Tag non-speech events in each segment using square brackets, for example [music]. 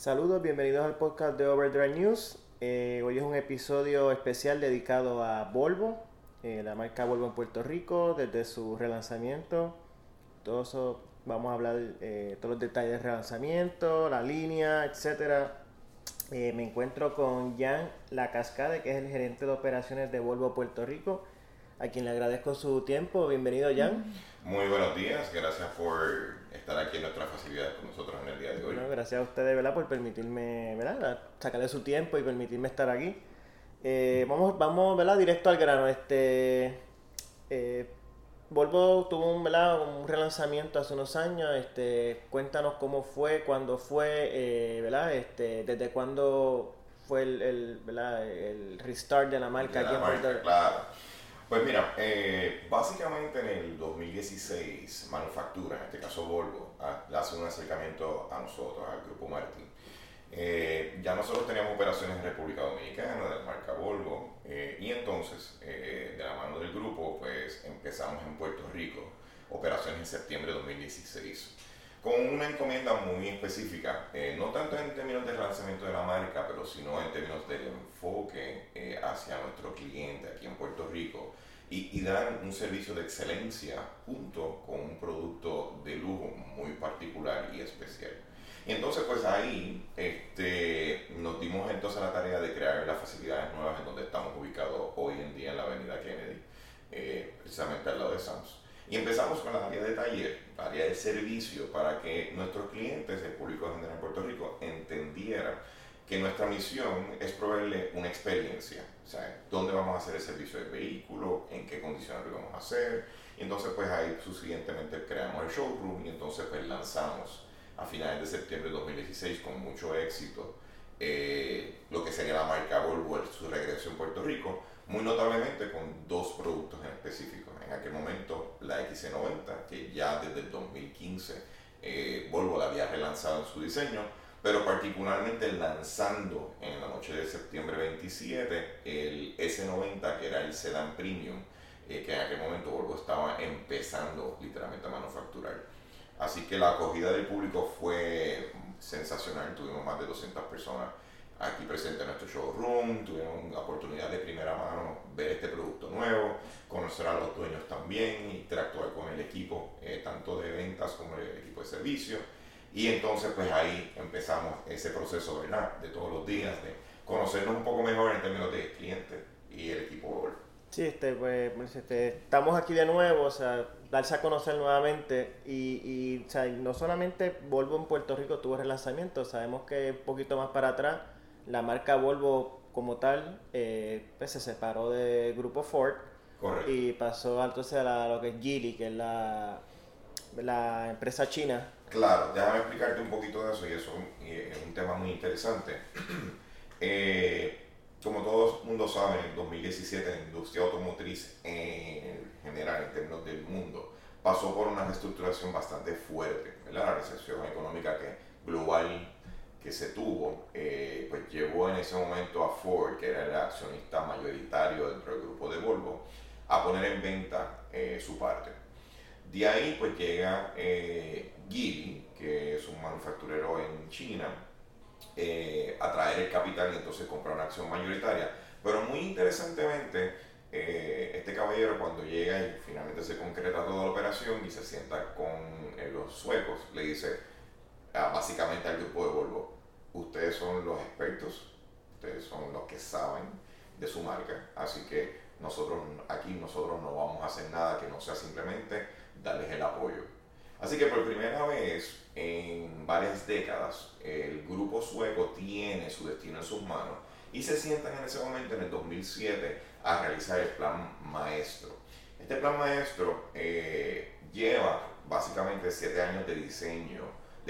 Saludos, bienvenidos al podcast de Overdrive News. Eh, hoy es un episodio especial dedicado a Volvo, eh, la marca Volvo en Puerto Rico, desde su relanzamiento. Todo vamos a hablar eh, todos los detalles del relanzamiento, la línea, etcétera. me encuentro con Jan La Cascade, que es el gerente de operaciones de Volvo Puerto Rico, a quien le agradezco su tiempo. Bienvenido, Jan. Muy buenos días, gracias por estar aquí en nuestra facilidad con nosotros en el día de hoy. gracias a ustedes ¿verdad? por permitirme ¿verdad? sacarle su tiempo y permitirme estar aquí. Eh, vamos, vamos ¿verdad? directo al grano. Este, eh, Volvo tuvo un, ¿verdad? un relanzamiento hace unos años. Este, cuéntanos cómo fue, cuándo fue, eh, ¿verdad? Este, desde cuándo fue el, el, ¿verdad? el restart de la marca aquí en Puerto Rico. Claro. Pues mira, eh, básicamente en el 2016, Manufactura, en este caso Volvo, ah, hace un acercamiento a nosotros, al Grupo Martín. Eh, ya nosotros teníamos operaciones en República Dominicana, de la marca Volvo, eh, y entonces, de la mano del grupo, pues empezamos en Puerto Rico, operaciones en septiembre de 2016 con una encomienda muy específica, no tanto en términos del lanzamiento de la marca, pero sino en términos del enfoque hacia nuestro cliente aquí en Puerto Rico y, dar un servicio de excelencia junto con un producto de lujo muy particular y especial. Y entonces pues ahí este, nos dimos entonces la tarea de crear las facilidades nuevas en donde estamos ubicados hoy en día en la avenida Kennedy, eh, precisamente al lado de Sams. Y empezamos con la área de taller, la área de servicio, para que nuestros clientes, el público general en Puerto Rico, entendieran que nuestra misión es proveerle una experiencia, o sea, dónde vamos a hacer el servicio del vehículo, en qué condiciones lo vamos a hacer, y entonces pues ahí subsiguientemente creamos el showroom y entonces pues lanzamos a finales de septiembre de 2016 con mucho éxito eh, lo que sería la marca Volvo su regreso en Puerto Rico, muy notablemente con dos productos en específico. En aquel momento la XC90, que ya desde el 2015 eh, Volvo la había relanzado en su diseño, pero particularmente lanzando en la noche de septiembre 27 el S90, que era el sedán premium, eh, que en aquel momento Volvo estaba empezando literalmente a manufacturar. Así que la acogida del público fue sensacional, tuvimos más de 200 personas aquí presentes en nuestro showroom, tuvieron la oportunidad de primera mano ver este producto nuevo, conocer a los dueños también, interactuar con el equipo, eh, tanto de ventas como el equipo de servicio y entonces pues ahí empezamos ese proceso ¿verdad? de todos los días, de conocernos un poco mejor en términos de cliente y el equipo Sí, este, pues, pues, este, estamos aquí de nuevo, o sea, darse a conocer nuevamente y, y o sea, no solamente Volvo en Puerto Rico tuvo relanzamiento, sabemos que un poquito más para atrás la marca Volvo como tal eh, pues se separó del grupo Ford y pasó entonces a lo que es Geely, que es la, la empresa china Claro, déjame explicarte un poquito de eso y eso es un tema muy interesante. [clears throat] Eh, como todo el mundo sabe, en el 2017 la industria automotriz en general, en términos del mundo, pasó por una reestructuración bastante fuerte. La recesión económica que, global que se tuvo, eh, pues llevó en ese momento a Ford, que era el accionista mayoritario dentro del grupo de Volvo, a poner en venta eh, su parte. De ahí pues llega eh, Geely, que es un manufacturero en China, eh, a traer el capital y entonces comprar una acción mayoritaria. Pero muy interesantemente, eh, este caballero cuando llega y finalmente se concreta toda la operación y se sienta con eh, los suecos, le dice básicamente al grupo de Volvo, ustedes son los expertos, ustedes son los que saben de su marca, así que nosotros aquí nosotros no vamos a hacer nada que no sea simplemente darles el apoyo. Así que por primera vez en varias décadas el grupo sueco tiene su destino en sus manos y se sientan en ese momento, en el 2007, a realizar el plan maestro. Este plan maestro eh, lleva básicamente siete años de diseño,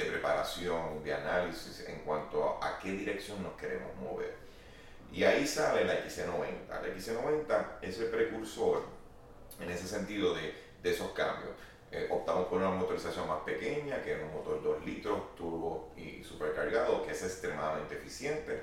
de preparación, de análisis en cuanto a qué dirección nos queremos mover. Y ahí sale la XC90. La XC90 es el precursor en ese sentido de, esos cambios. Eh, optamos por una motorización más pequeña, que es un motor 2 litros, turbo y supercargado, que es extremadamente eficiente.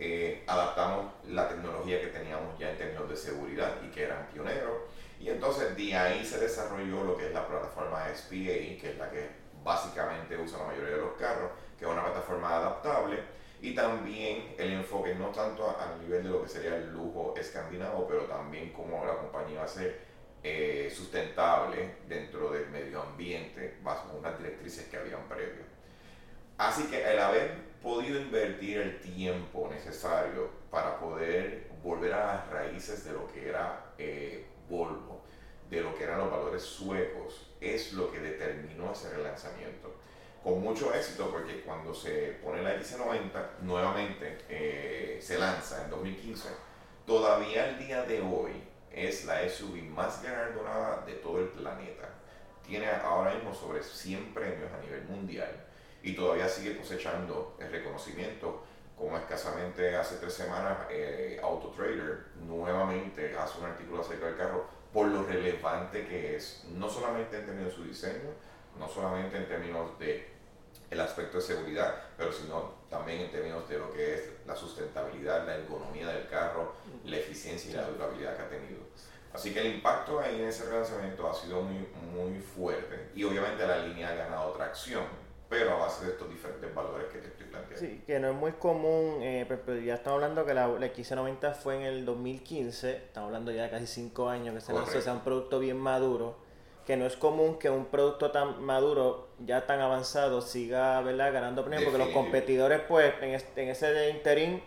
Eh, adaptamos la tecnología que teníamos ya en términos de seguridad y que eran pioneros. Y entonces de ahí se desarrolló lo que es la plataforma SPA, que es la que básicamente usa la mayoría de los carros, que es una plataforma adaptable, y también el enfoque no tanto a, nivel de lo que sería el lujo escandinavo, pero también cómo la compañía va a ser eh, sustentable dentro del medio ambiente, bajo unas directrices que habían previo. Así que el haber podido invertir el tiempo necesario para poder volver a las raíces de lo que era eh, Volvo, de lo que eran los valores suecos, es lo que determinó ese relanzamiento. Con mucho éxito porque cuando se pone la X90 nuevamente eh, se lanza en 2015, todavía el día de hoy es la SUV más galardonada de todo el planeta. Tiene ahora mismo sobre 100 premios a nivel mundial y todavía sigue cosechando el reconocimiento. Como escasamente hace tres semanas, eh, Autotrader nuevamente hace un artículo acerca del carro por lo relevante que es, no solamente en términos de su diseño, no solamente en términos de el aspecto de seguridad, pero sino también en términos de lo que es la sustentabilidad, la economía del carro, la eficiencia y la durabilidad que ha tenido. Así que el impacto ahí en ese relanzamiento ha sido muy, muy fuerte y obviamente la línea ha ganado tracción, pero a base de estos diferentes valores que te estoy planteando. Sí, que no es muy común, eh, pero ya estamos hablando que la, la X90 fue en el 2015, estamos hablando ya de casi 5 años que se lanzó, sea, un producto bien maduro que no es común que un producto tan maduro, ya tan avanzado, siga ¿verdad? ganando premios, porque los competidores, pues, en, en ese interín,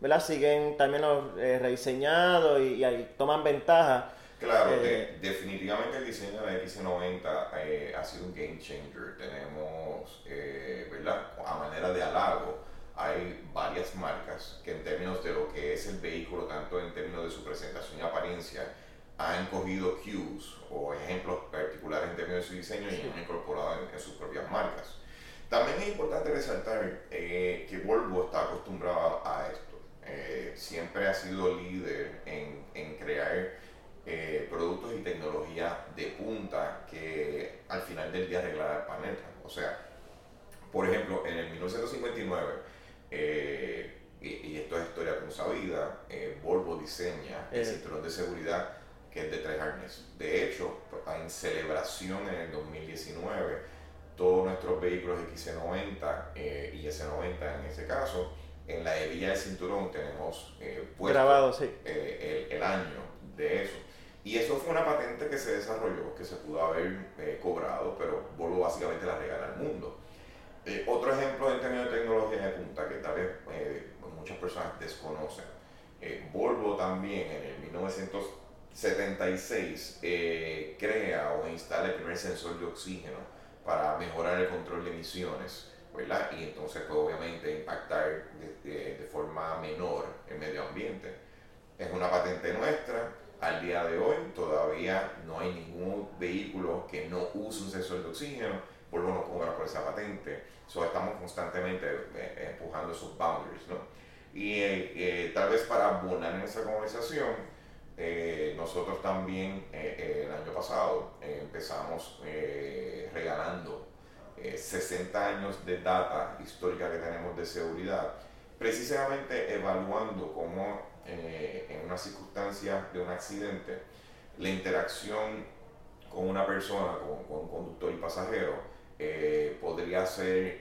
¿verdad? siguen también los eh, rediseñados y, toman ventaja. Claro, eh, definitivamente el diseño de la X90 eh, ha sido un game changer. Tenemos, ¿verdad? A manera de halago, hay varias marcas que en términos de lo que es el vehículo, tanto en términos de su presentación y apariencia, han cogido cues o ejemplos particulares en términos de su diseño y han incorporado en, sus propias marcas. También es importante resaltar eh, que Volvo está acostumbrado a esto. Eh, siempre ha sido líder en, en crear eh, productos y tecnología de punta que al final del día arreglará el planeta. O sea, por ejemplo, en el 1959, y, y, esto es historia sabida, Volvo diseña el cinturón de seguridad que es de tres arneses. De hecho, en celebración en el 2019, todos nuestros vehículos XC90 eh, y S90 en ese caso, en la hebilla del cinturón tenemos eh, grabado sí. Eh, el, año de eso. Y eso fue una patente que se desarrolló, que se pudo haber cobrado, pero Volvo básicamente la regala al mundo. otro ejemplo en términos de tecnología de punta que tal vez muchas personas desconocen. Volvo también en el 1900 76 eh, crea o instala el primer sensor de oxígeno para mejorar el control de emisiones, ¿verdad? Y entonces pues, obviamente impactar de, forma menor el medio ambiente. Es una patente nuestra, al día de hoy todavía no hay ningún vehículo que no use un sensor de oxígeno, vuelvo no cobra por esa patente, so, estamos constantemente eh, empujando esos boundaries, ¿no? Y eh, tal vez para abonar en esa conversación, eh, nosotros también eh, eh, el año pasado empezamos regalando 60 años de data histórica que tenemos de seguridad, precisamente evaluando cómo en una circunstancia de un accidente la interacción con una persona, con, con conductor y pasajero, podría ser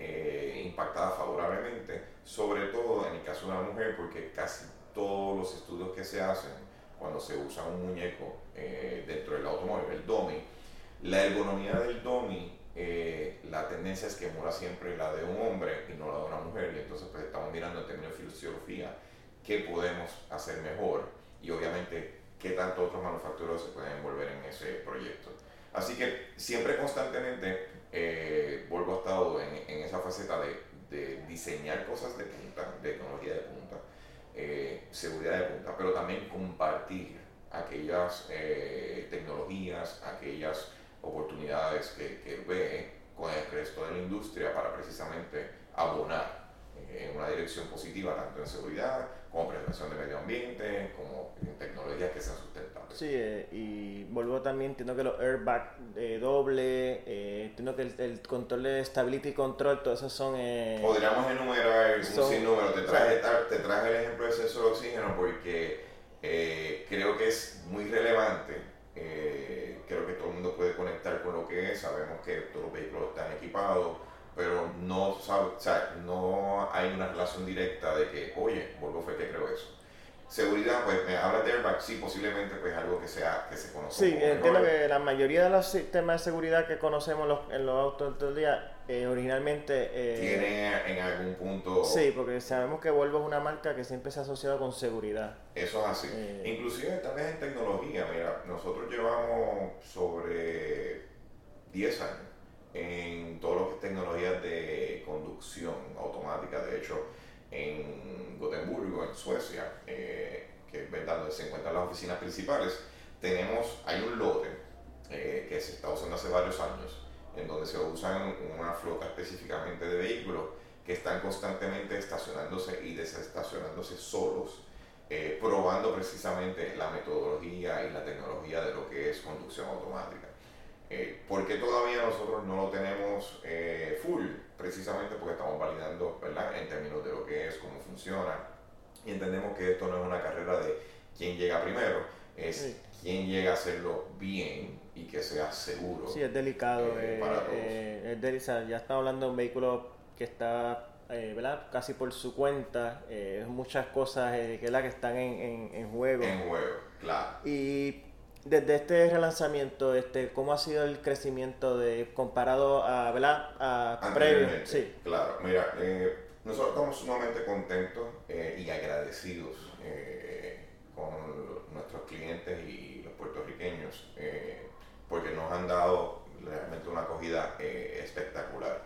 impactada favorablemente, sobre todo en el caso de una mujer, porque casi todos los estudios que se hacen cuando se usa un muñeco eh, dentro del automóvil, el DOMI, la ergonomía del DOMI, eh, la tendencia es que muera siempre la de un hombre y no la de una mujer, y entonces pues estamos mirando en términos de fisiología qué podemos hacer mejor y obviamente qué tanto otros manufactureros se pueden envolver en ese proyecto. Así que siempre constantemente eh, vuelvo a estado en, en esa faceta de, de diseñar cosas de punta, de tecnología de punta, eh, seguridad de punta, pero también compartir aquellas eh, tecnologías, aquellas oportunidades que, que, ve con el resto de la industria para precisamente abonar eh, en una dirección positiva, tanto en seguridad como preservación de medio ambiente, como en tecnologías que sean sustentables. Sí, y vuelvo también, entiendo que los airbags doble, entiendo que el, control de stability control, todo eso son... Podríamos enumerar un sinnúmero, te traje, te traje el ejemplo del sensor de oxígeno porque eh, creo que es muy relevante. Eh, creo que todo el mundo puede conectar con lo que es. Sabemos que todos los vehículos están equipados pero no, sabe, o sea, no hay una relación directa de que, oye, Volvo fue que creó eso. Seguridad, pues me habla de airbag, sí, posiblemente pues algo que sea que se conoce. Sí, entiendo que la mayoría de los sistemas de seguridad que conocemos en los autos del día eh, originalmente... Eh, Tiene en algún punto... Sí, porque sabemos que Volvo es una marca que siempre se ha asociado con seguridad. Eso es así. Eh, Inclusive también en tecnología, mira, nosotros llevamos sobre 10 años en todo lo que es tecnologías de conducción automática. De hecho, en Gotemburgo, en Suecia, eh, que es verdad donde se encuentran las oficinas principales, tenemos, hay un lote eh, que se está usando hace varios años, en donde se usan una flota específicamente de vehículos que están constantemente estacionándose y desestacionándose solos, eh, probando precisamente la metodología y la tecnología de lo que es conducción automática. Eh, ¿Por qué todavía nosotros no lo tenemos eh, full? Precisamente porque estamos validando, ¿verdad? En términos de lo que es, cómo funciona. Y entendemos que esto no es una carrera de quién llega primero, es quién llega a hacerlo bien y que sea seguro. Sí, es delicado. Eh, para todos. es Ya estamos hablando de un vehículo que está ¿verdad? casi por su cuenta, muchas cosas que, que están en, en, en, juego. En juego, claro. Y desde este relanzamiento, este, ¿cómo ha sido el crecimiento de comparado a, ¿verdad? a previo? Sí. Claro, mira, eh, nosotros estamos sumamente contentos eh, y agradecidos eh, con nuestros clientes y los puertorriqueños porque nos han dado realmente una acogida espectacular.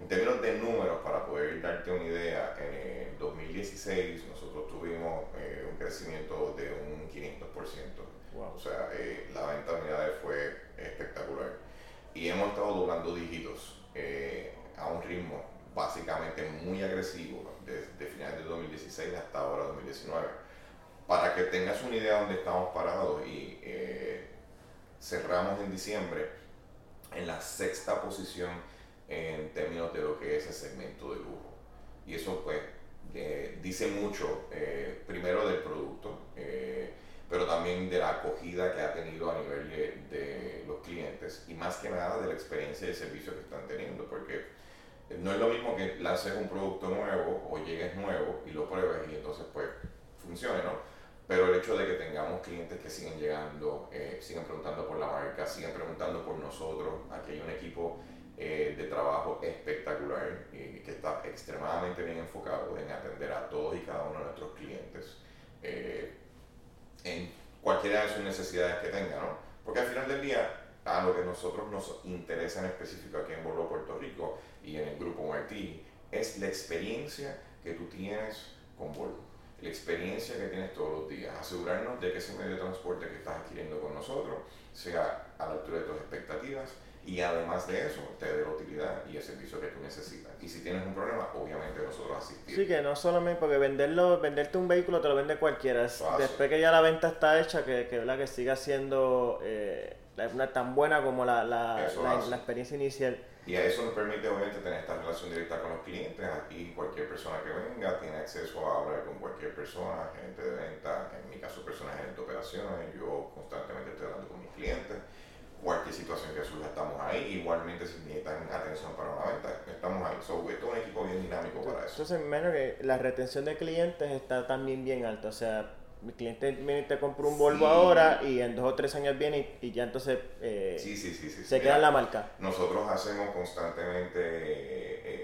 En términos de números, para poder darte una idea, en 2016 nosotros tuvimos un crecimiento de un 500%. O sea, eh, la venta de unidades fue espectacular. Y hemos estado doblando dígitos eh, a un ritmo básicamente muy agresivo desde finales de 2016 hasta ahora 2019. Para que tengas una idea de dónde estamos parados y eh, cerramos en diciembre en la sexta posición en términos de lo que es el segmento de lujo. Y eso pues dice mucho, primero del producto, pero también de la acogida que ha tenido a nivel de, los clientes y más que nada de la experiencia de servicio que están teniendo, porque no es lo mismo que lances un producto nuevo o llegues nuevo y lo pruebes y entonces pues funcione, ¿no? Pero el hecho de que tengamos clientes que siguen llegando, eh, siguen preguntando por la marca, siguen preguntando por nosotros, aquí hay un equipo eh, de trabajo espectacular y que está extremadamente bien enfocado en atender a todos y cada uno de nuestros clientes. Eh, en cualquiera de sus necesidades que tenga, ¿no? Porque al final del día, a lo que nosotros nos interesa en específico aquí en Volvo Puerto Rico y en el grupo Martí, es la experiencia que tú tienes con Volvo, la experiencia que tienes todos los días, asegurarnos de que ese medio de transporte que estás adquiriendo con nosotros sea a la altura de tus expectativas y además de eso te dé la utilidad y el servicio que tú necesitas. Y si tienes un problema, obviamente nosotros asistimos. Sí, que no solamente porque venderlo, venderte un vehículo te lo vende cualquiera. Después que ya la venta está hecha, que, que, que siga siendo eh, una, tan buena como la, la, la, experiencia inicial. Y a eso nos permite obviamente tener esta relación directa con los clientes. Aquí cualquier persona que venga tiene acceso a hablar con cualquier persona, gente de venta, en mi caso personas de operaciones. Yo constantemente estoy hablando con mis clientes cualquier situación que surja, estamos ahí. Igualmente, si necesitan atención para una venta, estamos ahí. So, esto es un equipo bien dinámico para eso. Entonces, menos que la retención de clientes está también bien alta. O sea, mi cliente viene te compra un Volvo ahora y en dos o tres años viene y, ya entonces eh, se queda en la marca. Nosotros hacemos constantemente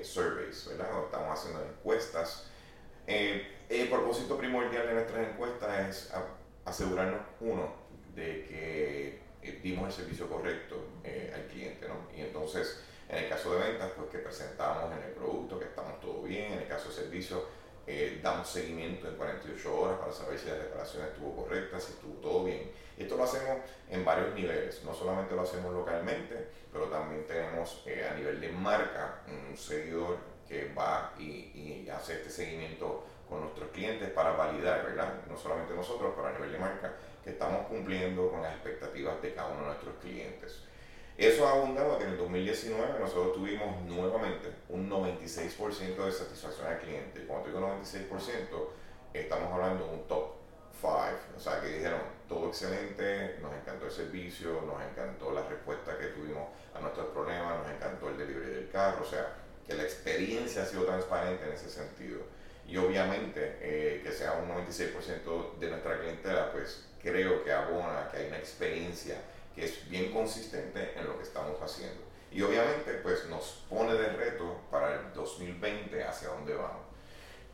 eh, surveys, ¿verdad? Estamos haciendo encuestas. Eh, el propósito primordial de nuestras encuestas es asegurarnos, uno, de que eh, dimos el servicio correcto eh, al cliente, ¿no? Y entonces, en el caso de ventas, pues que presentamos en el producto que estamos todo bien, en el caso de servicio, eh, damos seguimiento en 48 horas para saber si la reparación estuvo correcta, si estuvo todo bien. Esto lo hacemos en varios niveles, no solamente lo hacemos localmente, pero también tenemos a nivel de marca un seguidor que va y hace este seguimiento con nuestros clientes para validar, ¿verdad? No solamente nosotros, pero a nivel de marca, que estamos cumpliendo con las expectativas de cada uno de nuestros clientes. Eso ha abundado que en el 2019 nosotros tuvimos nuevamente un 96% de satisfacción al cliente. Cuando digo 96%, estamos hablando de un top 5. O sea, que dijeron, todo excelente, nos encantó el servicio, nos encantó la respuesta que tuvimos a nuestros problemas, nos encantó el delivery del carro. O sea, que la experiencia ha sido transparente en ese sentido. Y obviamente eh, que sea un 96% de nuestra clientela, pues creo que abona que hay una experiencia que es bien consistente en lo que estamos haciendo. Y obviamente pues nos pone de reto para el 2020 hacia dónde vamos.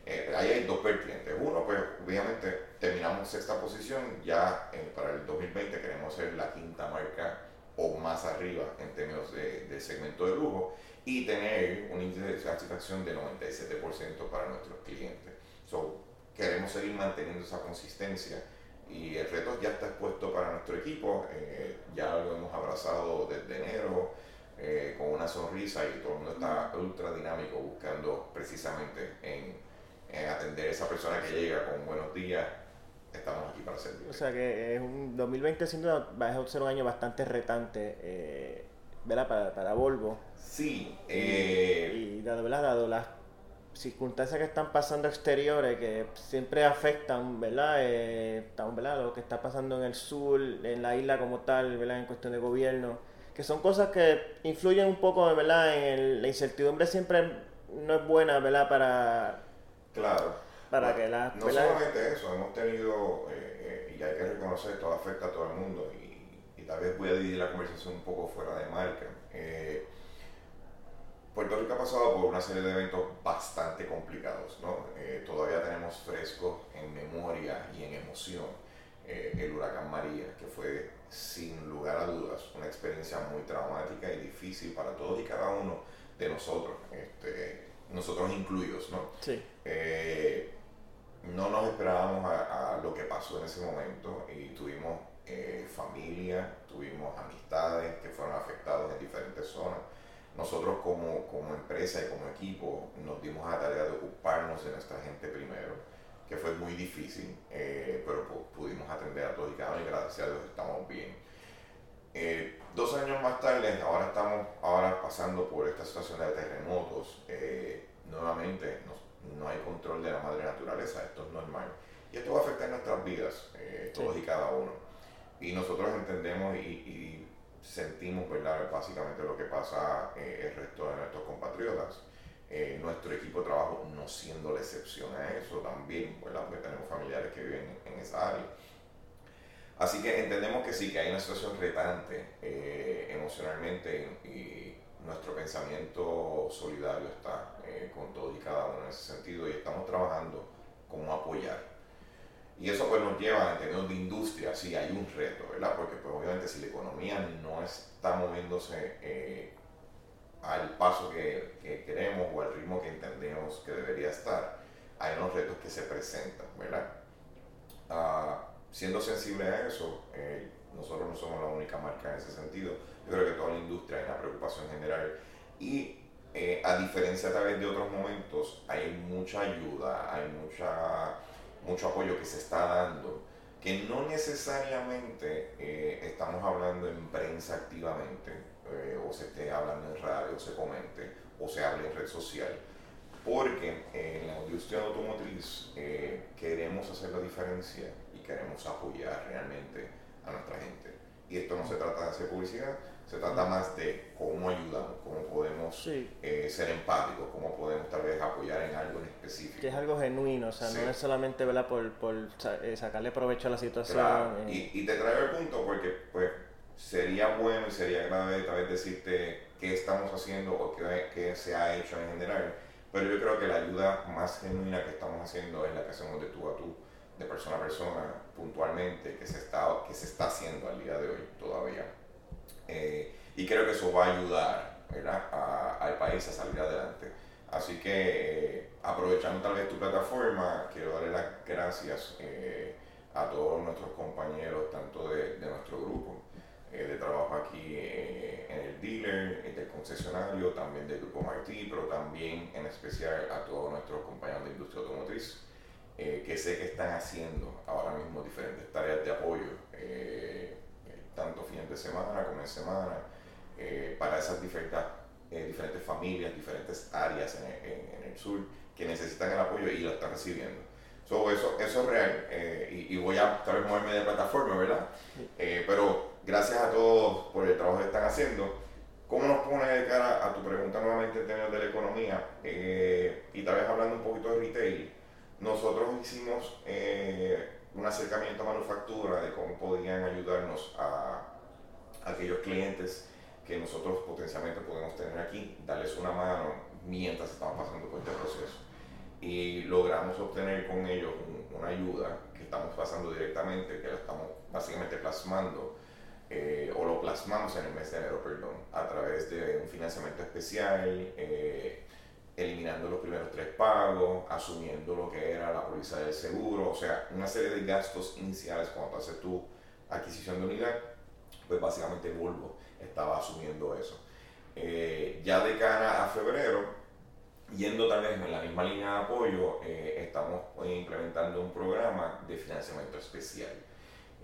Eh, ahí hay dos vertientes. Uno, pues obviamente terminamos esta posición, ya eh, para el 2020 queremos ser la quinta marca o más arriba en términos de, segmento de lujo y tener un índice de satisfacción de 97% para nuestros clientes. So, queremos seguir manteniendo esa consistencia y el reto ya está expuesto para nuestro equipo, eh, ya lo hemos abrazado desde enero eh, con una sonrisa y todo el mundo está ultra dinámico buscando precisamente en, atender a esa persona que llega con buenos días, estamos aquí para servir. O sea que es un 2020 siendo va a ser un año bastante retante, eh, ¿verdad? Para, para Volvo. Sí. Eh, y, dado, dado las circunstancias que están pasando exteriores que siempre afectan, ¿verdad? Eh, ¿verdad? Lo que está pasando en el sur, en la isla como tal, ¿verdad? En cuestión de gobierno, que son cosas que influyen un poco, ¿verdad? En la incertidumbre siempre no es buena, ¿verdad? Para... Claro. Para que la... No solamente eso, hemos tenido, eh, eh, y hay que reconocer, todo afecta a todo el mundo, y, y, tal vez voy a dividir la conversación un poco fuera de marca. Eh, Puerto Rico ha pasado por una serie de eventos bastante complicados, ¿no? Eh, todavía tenemos fresco en memoria y en emoción eh, el huracán María, que fue sin lugar a dudas una experiencia muy traumática y difícil para todos y cada uno de nosotros, este, nosotros incluidos, ¿no? Sí. Eh, no nos esperábamos a, a, lo que pasó en ese momento y tuvimos familia, tuvimos amistades que fueron afectados en diferentes zonas nosotros como, como, empresa y como equipo nos dimos a la tarea de ocuparnos de nuestra gente primero, que fue muy difícil, eh, pero pudimos atender a todos y cada uno y gracias a Dios estamos bien. Eh, dos años más tarde, ahora estamos ahora pasando por esta situación de terremotos. Eh, nuevamente, no, no, hay control de la madre naturaleza, esto es normal. Y esto va a afectar nuestras vidas, todos y cada uno. Y nosotros entendemos y, y sentimos ¿verdad? básicamente lo que pasa eh, el resto de nuestros compatriotas. Eh, nuestro equipo de trabajo no siendo la excepción a eso también, ¿verdad? porque tenemos familiares que viven en esa área. Así que entendemos que sí, que hay una situación retante eh, emocionalmente y nuestro pensamiento solidario está con todo y cada uno en ese sentido y estamos trabajando como apoyar y eso pues nos lleva en términos de industria, sí hay un reto, ¿verdad? Porque pues obviamente si la economía no está moviéndose eh, al paso que, que, queremos o al ritmo que entendemos que debería estar, hay unos retos que se presentan, ¿verdad? Ah, siendo sensible a eso, eh, nosotros no somos la única marca en ese sentido. Yo creo que toda la industria hay una preocupación general y eh, a diferencia tal vez de otros momentos, hay mucha ayuda, hay mucha mucho apoyo que se está dando, que no necesariamente eh, estamos hablando en prensa activamente, eh, o se esté hablando en radio, o se comente, o se hable en red social, porque en la industria automotriz eh, queremos hacer la diferencia y queremos apoyar realmente a nuestra gente. Y esto no se trata de hacer publicidad, se trata más de cómo ayudamos, cómo podemos eh, ser empáticos, cómo podemos tal vez apoyar en algo en específico. Que es algo genuino, o sea, no es solamente por, por eh, sacarle provecho a la situación. Claro. Y, y, te traigo el punto porque pues sería bueno y sería grave tal vez decirte qué estamos haciendo o qué, qué se ha hecho en general, pero yo creo que la ayuda más genuina que estamos haciendo es la que hacemos de tú a tú, de persona a persona, puntualmente, que se está, que se está haciendo al día de hoy todavía. Eh, y creo que eso va a ayudar al país a salir adelante. Así que eh, aprovechando tal vez tu plataforma, quiero darle las gracias eh, a todos nuestros compañeros, tanto de, nuestro grupo de trabajo aquí en el dealer, del concesionario, también del grupo Martí, pero también en especial a todos nuestros compañeros de industria automotriz, que sé que están haciendo ahora mismo diferentes tareas de apoyo tanto fines de semana como en semana, eh, para esas diferentes, eh, diferentes familias, diferentes áreas en, el sur que necesitan el apoyo y lo están recibiendo. eso, eso es real eh, y, voy a tal vez moverme de plataforma, ¿verdad? pero gracias a todos por el trabajo que están haciendo. ¿Cómo nos pone de cara a tu pregunta nuevamente en términos de la economía? Eh, y tal vez hablando un poquito de retail, nosotros hicimos eh, un acercamiento a manufactura de cómo podían ayudarnos a, aquellos clientes que nosotros potencialmente podemos tener aquí, darles una mano mientras estamos pasando por este proceso. Y logramos obtener con ellos una ayuda que estamos pasando directamente, que la estamos básicamente plasmando eh, o lo plasmamos en el mes de enero, perdón, a través de un financiamiento especial, eh, primeros tres pagos, asumiendo lo que era la póliza del seguro, o sea, una serie de gastos iniciales cuando haces tu adquisición de unidad, pues básicamente Volvo estaba asumiendo eso. Eh, ya de cara a febrero, yendo tal vez en la misma línea de apoyo, estamos implementando un programa de financiamiento especial.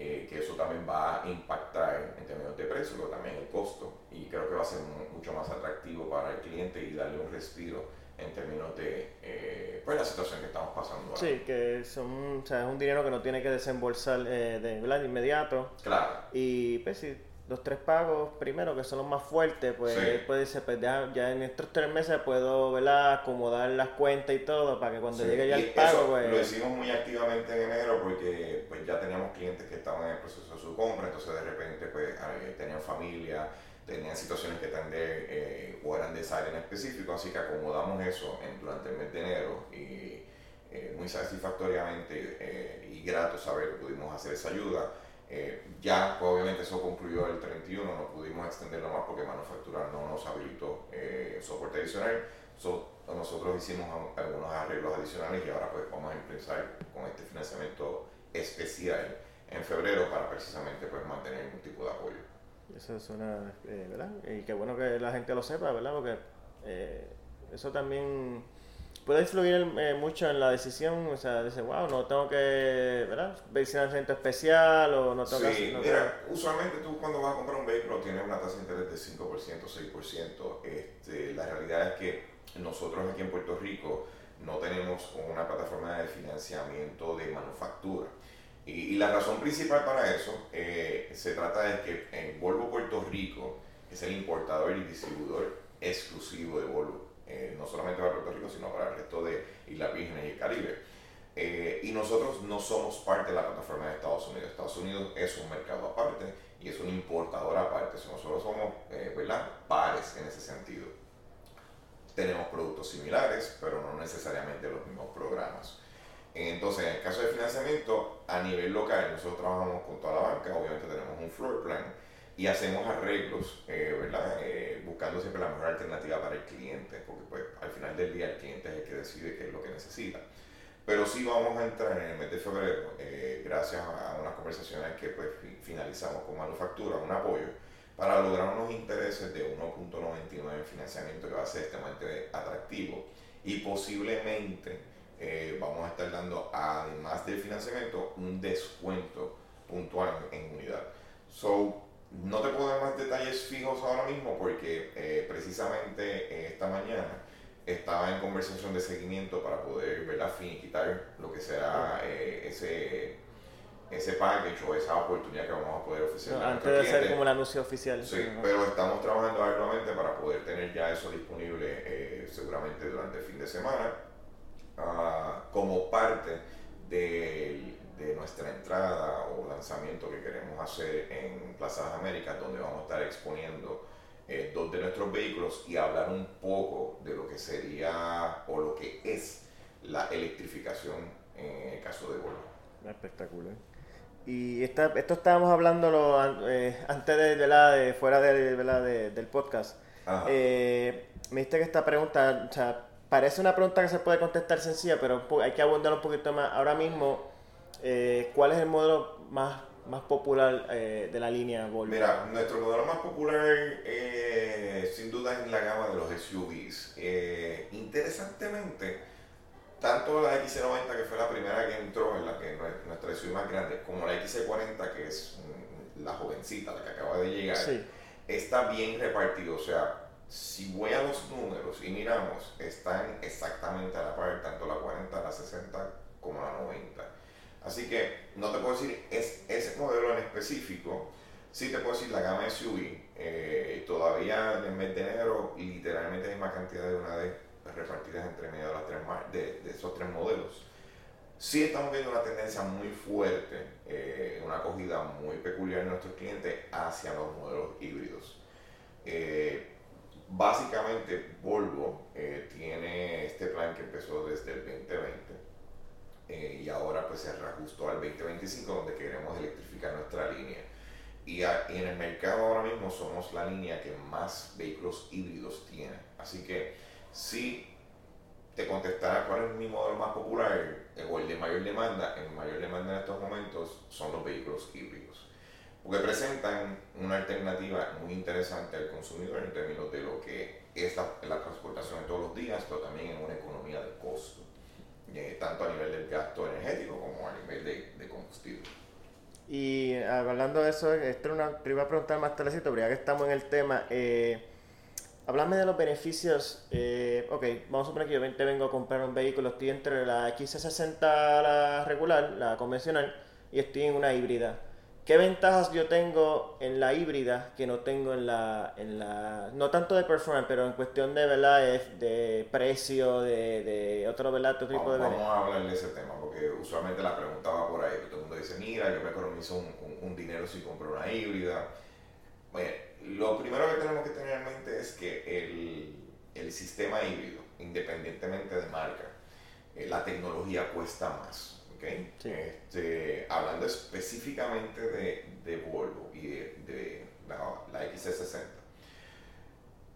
Eh, que eso también va a impactar en términos de precio, pero también el costo, y creo que va a ser mucho más atractivo para el cliente y darle un respiro en términos de eh, pues la situación que estamos pasando ahora. Sí, que son, o sea, es un dinero que no tiene que desembolsar eh, de, de inmediato. Claro. Y pues sí, los tres pagos primero, que son los más fuertes, pues puede ser, pues ya, en estos tres meses puedo ¿verdad? acomodar las cuentas y todo para que cuando llegue ya el pago, pues... Lo hicimos muy activamente en enero porque pues ya teníamos clientes que estaban en el proceso de su compra, entonces de repente pues tenían familia, tenían situaciones que atender eh, o eran de esa área en específico, así que acomodamos eso en, durante el mes de enero y eh, muy satisfactoriamente eh, y grato saber que pudimos hacer esa ayuda. Eh, ya, pues, obviamente, eso concluyó el 31, no pudimos extenderlo más porque manufacturar no nos habilitó eh, soporte adicional. nosotros hicimos algunos arreglos adicionales y ahora pues vamos a empezar con este financiamiento especial en febrero para precisamente pues mantener un tipo de apoyo. Eso suena, eh, ¿verdad? Y qué bueno que la gente lo sepa, ¿verdad? Porque eso también puede influir eh, mucho en la decisión, o sea, dice, wow, no tengo que, ¿verdad? Ver si centro especial o no tengo sí, mira, usualmente tú cuando vas a comprar un vehículo tienes una tasa de interés de 5%, 6%. Este, la realidad es que nosotros aquí en Puerto Rico no tenemos una plataforma de financiamiento de manufactura. Y, la razón principal para eso eh, se trata de que en Volvo Puerto Rico es el importador y distribuidor exclusivo de Volvo eh, no solamente para Puerto Rico, sino para el resto de Islas Vírgenes y el Caribe. Eh, y nosotros no somos parte de la plataforma de Estados Unidos. Estados Unidos es un mercado aparte y es un importador aparte. nosotros somos eh, pares en ese sentido. Tenemos productos similares, pero no necesariamente los mismos programas. Entonces, en el caso de financiamiento, a nivel local, nosotros trabajamos con toda la banca, obviamente tenemos un floor plan y hacemos arreglos, eh, ¿verdad? Eh, buscando siempre la mejor alternativa para el cliente, porque pues al final del día el cliente es el que decide qué es lo que necesita. Pero sí vamos a entrar en el mes de febrero, eh, gracias a unas conversaciones que pues finalizamos con manufactura, un apoyo, para lograr unos intereses de 1.99 en financiamiento que va a ser extremadamente atractivo y posiblemente vamos a estar dando, además del financiamiento, un descuento puntual en unidad. So, no te puedo dar más detalles fijos ahora mismo porque eh, precisamente eh, esta mañana estaba en conversación de seguimiento para poder ver la finiquitar lo que será eh, ese, ese package o esa oportunidad que vamos a poder ofrecer. antes de hacer como el anuncio oficial. Sí, pero estamos trabajando arduamente para poder tener ya eso disponible seguramente durante el fin de semana ah, como parte de nuestra entrada o lanzamiento que queremos hacer en Plaza de Américas, donde vamos a estar exponiendo eh, dos de nuestros vehículos y hablar un poco de lo que sería o lo que es la electrificación en el caso de Volvo. Espectacular. Y esta, esto estábamos hablando eh, antes de, la, de fuera de, de, del podcast. Eh, me dijiste que esta pregunta, o sea, parece una pregunta que se puede contestar sencilla, pero hay que abundar un poquito más. Ahora mismo, eh, ¿cuál es el modelo más, más popular eh, de la línea Volvo? Mira, nuestro modelo más popular eh, sin duda es la gama de los SUVs. interesantemente, tanto la XC90, que fue la primera que entró, en la que nuestra SUV más grande, como la XC40, que es mm, la jovencita, la que acaba de llegar, está bien repartido. O sea, si voy a los números y miramos, están exactamente a la par, tanto la 40, la 60 como la 90. Así que no te puedo decir es ese modelo en específico, Sí, te puedo decir, la gama SUV, eh, todavía en el mes de enero, literalmente hay más cantidad de una vez repartidas entre medio de, las tres, de, de esos tres modelos. Sí estamos viendo una tendencia muy fuerte, eh, una acogida muy peculiar de nuestros clientes hacia los modelos híbridos. Eh, básicamente, Volvo eh, tiene este plan que empezó desde el 2020 y ahora pues se reajustó al 2025 donde queremos electrificar nuestra línea. Y, en el mercado ahora mismo somos la línea que más vehículos híbridos tiene. Así que sí te contestará cuál es mi modelo más popular eh, o el de mayor demanda, el mayor demanda en estos momentos son los vehículos híbridos. Porque presentan una alternativa muy interesante al consumidor en términos de lo que es la, transportación de todos los días, pero también en una economía de costo, eh, tanto a nivel del gasto energético como a nivel de, combustible. Y hablando de eso, esto una, te iba a preguntar más tardecito, pero ya que estamos en el tema, eh, Háblame de los beneficios. Eh, ok, vamos a suponer que yo te vengo a comprar un vehículo, estoy entre la XC60 la regular, la convencional, y estoy en una híbrida. ¿Qué ventajas yo tengo en la híbrida que no tengo en la, en la no tanto de performance, pero en cuestión de verdad de, precio, de, de, otro, ¿verdad? otro tipo de Vamos a hablar de ese tema, porque usualmente la pregunta va por ahí. Todo el mundo dice, mira, yo me economizo un, un dinero si compro una híbrida. Bueno, lo primero que tenemos que tener en mente es que el, el sistema híbrido, independientemente de marca, eh, la tecnología cuesta más. ¿Okay? Este, hablando específicamente de, de Volvo y de, la, la XC60.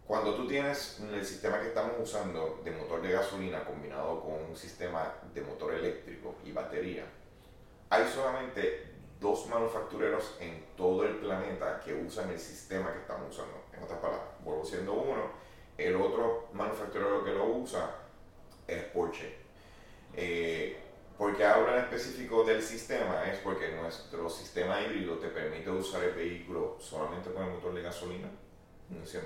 Cuando tú tienes el sistema que estamos usando de motor de gasolina combinado con un sistema de motor eléctrico y batería, hay solamente dos manufactureros en todo el planeta que usan el sistema que estamos usando. En otras palabras, vuelvo siendo uno, el otro manufacturero que lo usa es Porsche. Eh, porque hablo en específico del sistema es porque nuestro sistema híbrido te permite usar el vehículo solamente con el motor de gasolina, un 100%,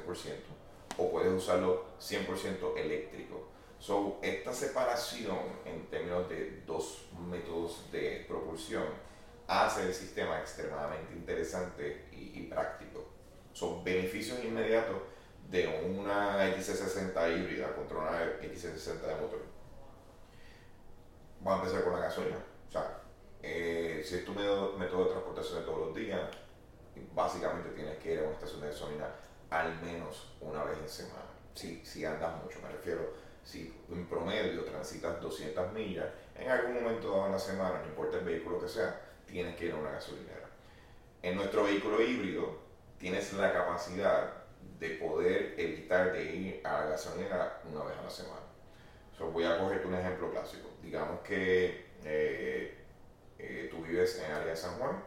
o puedes usarlo 100% eléctrico. So, esta separación en términos de dos métodos de propulsión hace el sistema extremadamente interesante y, práctico. Son beneficios inmediatos de una XC60 híbrida contra una XC60 de motor. Vamos a empezar con la gasolina. O sea, eh, si es tu método, método de transportación de todos los días, básicamente tienes que ir a una estación de gasolina al menos una vez en semana. Si, si andas mucho, me refiero, si en promedio transitas 200 millas, en algún momento dado en la semana, no importa el vehículo que sea, tienes que ir a una gasolinera. En nuestro vehículo híbrido tienes la capacidad de poder evitar de ir a la gasolinera una vez a la semana. Voy a cogerte un ejemplo clásico. Digamos que eh, eh, tú vives en área de San Juan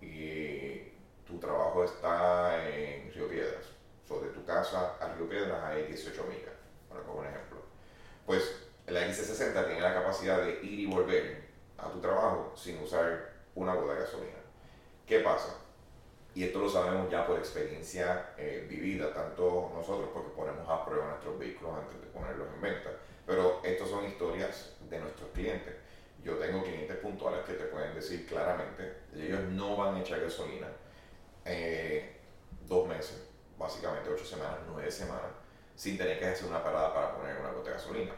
y tu trabajo está en Río Piedras. So, de tu casa a Río Piedras hay 18 millas, para coger un ejemplo. Pues la XC60 tiene la capacidad de ir y volver a tu trabajo sin usar una gota de gasolina. ¿Qué pasa? Y esto lo sabemos ya por experiencia eh, vivida, tanto nosotros porque ponemos a prueba nuestros vehículos antes de ponerlos en venta, pero estas son historias de nuestros clientes. Yo tengo clientes puntuales que te pueden decir claramente, ellos no van a echar gasolina eh, dos meses, básicamente ocho semanas, nueve semanas, sin tener que hacer una parada para poner una gota de gasolina.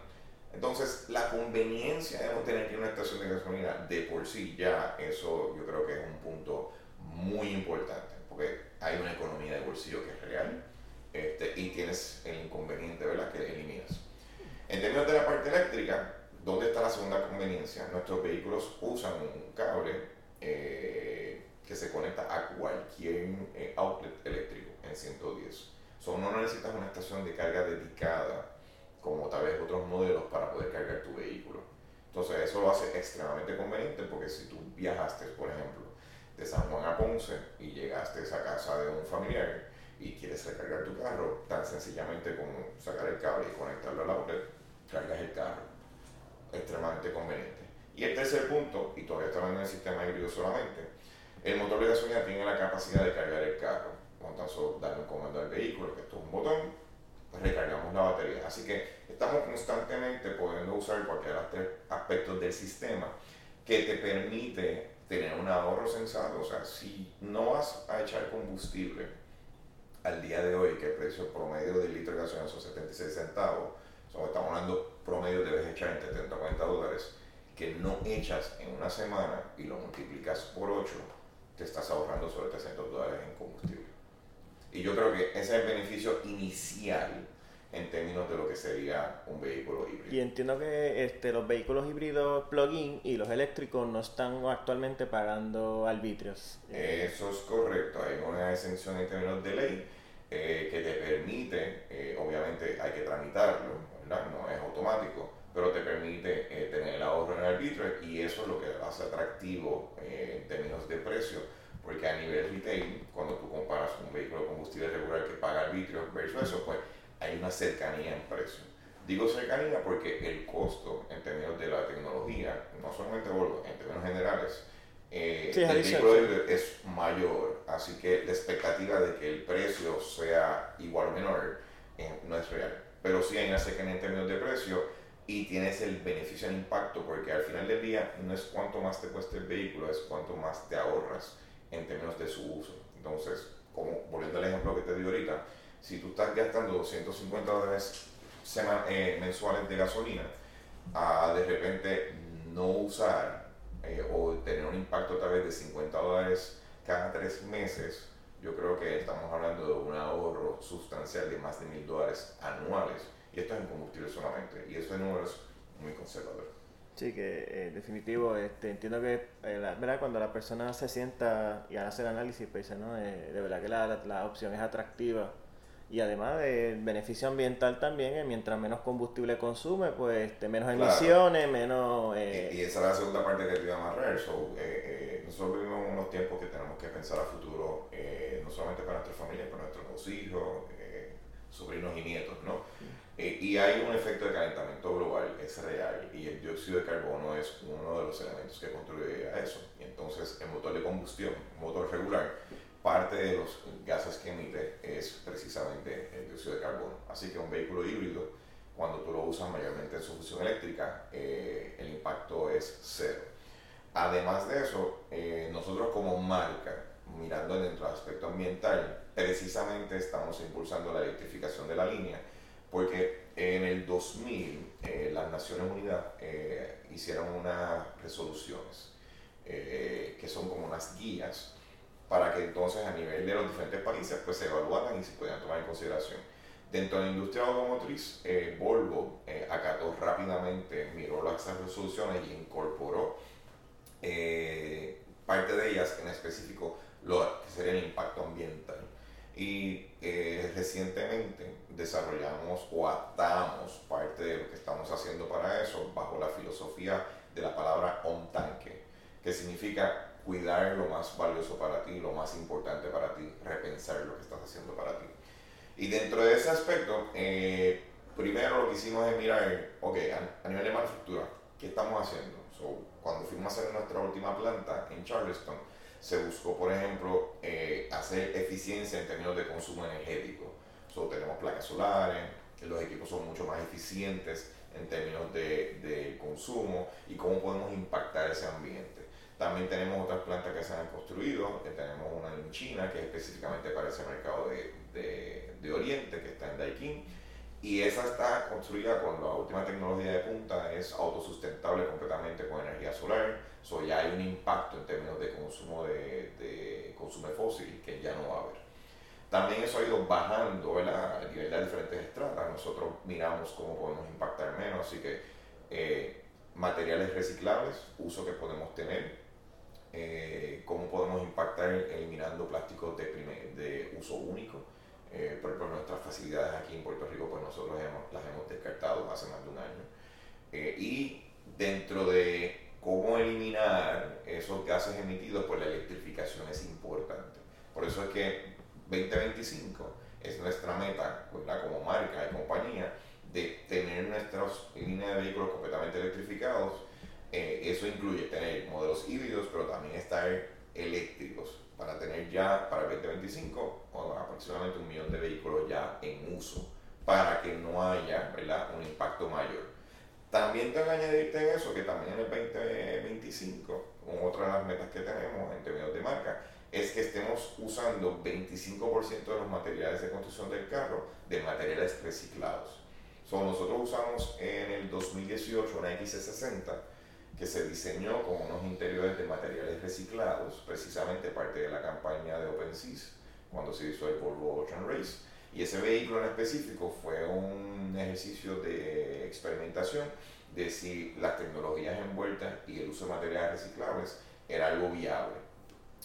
Entonces, la conveniencia de no tener que ir a una estación de gasolina de por sí ya, eso yo creo que es un punto muy importante, porque hay una economía de bolsillo que es real este, y tienes el inconveniente, ¿verdad?, que eliminas. En términos de la parte eléctrica, ¿dónde está la segunda conveniencia? Nuestros vehículos usan un cable eh, que se conecta a cualquier eh, outlet eléctrico en 110. So, no necesitas una estación de carga dedicada como tal vez otros modelos para poder cargar tu vehículo. Entonces eso lo hace extremadamente conveniente porque si tú viajaste, por ejemplo, de San Juan a Ponce y llegaste a casa de un familiar y quieres recargar tu carro, tan sencillamente como sacar el cable y conectarlo al outlet, cargas el carro. Extremadamente conveniente. Y el tercer punto, y todavía estamos en el sistema híbrido solamente, el motor de gasolina tiene la capacidad de cargar el carro. Con tan solo darle un comando al vehículo, que esto es un botón, recargamos la batería. Así que estamos constantemente pudiendo usar cualquiera de los tres aspectos del sistema que te permite tener un ahorro sensato. O sea, si no vas a echar combustible al día de hoy, que el precio promedio del litro de gasolina son 76 centavos, o estamos hablando promedio debes echar entre 30 y 40 dólares, que no echas en una semana y lo multiplicas por 8, te estás ahorrando sobre 300 dólares en combustible. Y yo creo que ese es el beneficio inicial en términos de lo que sería un vehículo híbrido. Y entiendo que este, los vehículos híbridos plug-in y los eléctricos no están actualmente pagando arbitrios. Eso es correcto, hay una exención en términos de ley eh, que te permite, eh, obviamente hay que tramitarlo, ¿verdad? no es automático, pero te permite eh, tener el ahorro en el arbitrio y eso es lo que hace atractivo en términos de precio, porque a nivel retail, cuando tú comparas un vehículo de combustible regular que paga arbitrio versus eso, pues hay una cercanía en precio. Digo cercanía porque el costo en términos de la tecnología, no solamente Volvo, en términos generales, eh, el vehículo es mayor, así que la expectativa de que el precio sea igual o menor eh, no es real. Pero sí hay una cercanía en términos de precio y tienes el beneficio en impacto porque al final del día no es cuánto más te cuesta el vehículo, es cuánto más te ahorras en términos de su uso. Entonces, como volviendo al ejemplo que te di ahorita, si tú estás gastando 250 dólares eh, mensuales de gasolina, a de repente no usar eh, o tener un impacto a través de 50 dólares cada tres meses, yo creo que estamos hablando de un ahorro sustancial de más de mil dólares anuales. Y esto es en combustible solamente. Y ese número es muy conservador. Sí, que eh, definitivo, este, entiendo que ¿verdad? cuando la persona se sienta y hace el análisis, pues dice, ¿no? de verdad que la, la opción es atractiva y además del beneficio ambiental también, eh, mientras menos combustible consume, pues este, menos emisiones, menos... Eh, y, esa es la segunda parte que te iba a amarrar. So, eh, nosotros vivimos unos tiempos que tenemos que pensar a futuro, no solamente para nuestra familia, para nuestros hijos, sobrinos y nietos, ¿no? y hay un efecto de calentamiento global, es real, y el dióxido de carbono es uno de los elementos que contribuye a eso. Y entonces el motor de combustión, motor regular, parte de los gases que emite es precisamente el dióxido de carbono. Así que un vehículo híbrido, cuando tú lo usas mayormente en su función eléctrica, eh, el impacto es cero. Además de eso, eh, nosotros como marca, mirando dentro del aspecto ambiental, precisamente estamos impulsando la electrificación de la línea, porque en el 2000 eh, las Naciones Unidas hicieron unas resoluciones que son como unas guías para que entonces a nivel de los diferentes países pues se evaluaran y se pudieran tomar en consideración. Dentro de la industria automotriz, eh, Volvo eh, acató rápidamente, miró las resoluciones y incorporó eh, parte de ellas, en específico lo que sería el impacto ambiental. Y recientemente desarrollamos o atamos parte de lo que estamos haciendo para eso bajo la filosofía de la palabra on tanque, que significa cuidar lo más valioso para ti, lo más importante para ti, repensar lo que estás haciendo para ti. Y dentro de ese aspecto, eh, primero lo que hicimos es mirar, ok, a, nivel de manufactura, ¿qué estamos haciendo? cuando fuimos a hacer nuestra última planta en Charleston, se buscó, por ejemplo, eh, hacer eficiencia en términos de consumo energético. So, tenemos placas solares, los equipos son mucho más eficientes en términos de, de consumo y cómo podemos impactar ese ambiente. También tenemos otras plantas que se han construido, que tenemos una en China, que es específicamente para ese mercado de, de, de Oriente, que está en Daikin. Y esa está construida con la última tecnología de punta, es autosustentable completamente con energía solar. So ya hay un impacto en términos de consumo de, de consumo fósil que ya no va a haber. También eso ha ido bajando ¿verdad? a nivel de diferentes estratas. Nosotros miramos cómo podemos impactar menos, así que eh, materiales reciclables, uso que podemos tener, eh, cómo podemos impactar eliminando plásticos de, de uso único. Eh, por ejemplo, nuestras facilidades aquí en Puerto Rico, pues nosotros las hemos descartado hace más de un año. Eh, y dentro de cómo eliminar esos gases emitidos, pues la electrificación es importante. Por eso es que 2025 es nuestra meta, como marca y compañía, de tener nuestras líneas de vehículos completamente electrificados eh, eso incluye tener modelos híbridos, pero también estar eléctricos para tener ya para el 2025 aproximadamente un millón de vehículos ya en uso para que no haya ¿verdad? un impacto mayor. También tengo que añadirte en eso que también en el 2025 2025, otra de las metas que tenemos en términos de marca, es que estemos usando 25% de los materiales de construcción del carro de materiales reciclados. So, nosotros usamos en el 2018 una XC60 que se diseñó con unos interiores de materiales reciclados, precisamente parte de la campaña de OpenSeas, cuando se hizo el Volvo Ocean Race. Y ese vehículo en específico fue un ejercicio de experimentación de si las tecnologías envueltas y el uso de materiales reciclables era algo viable.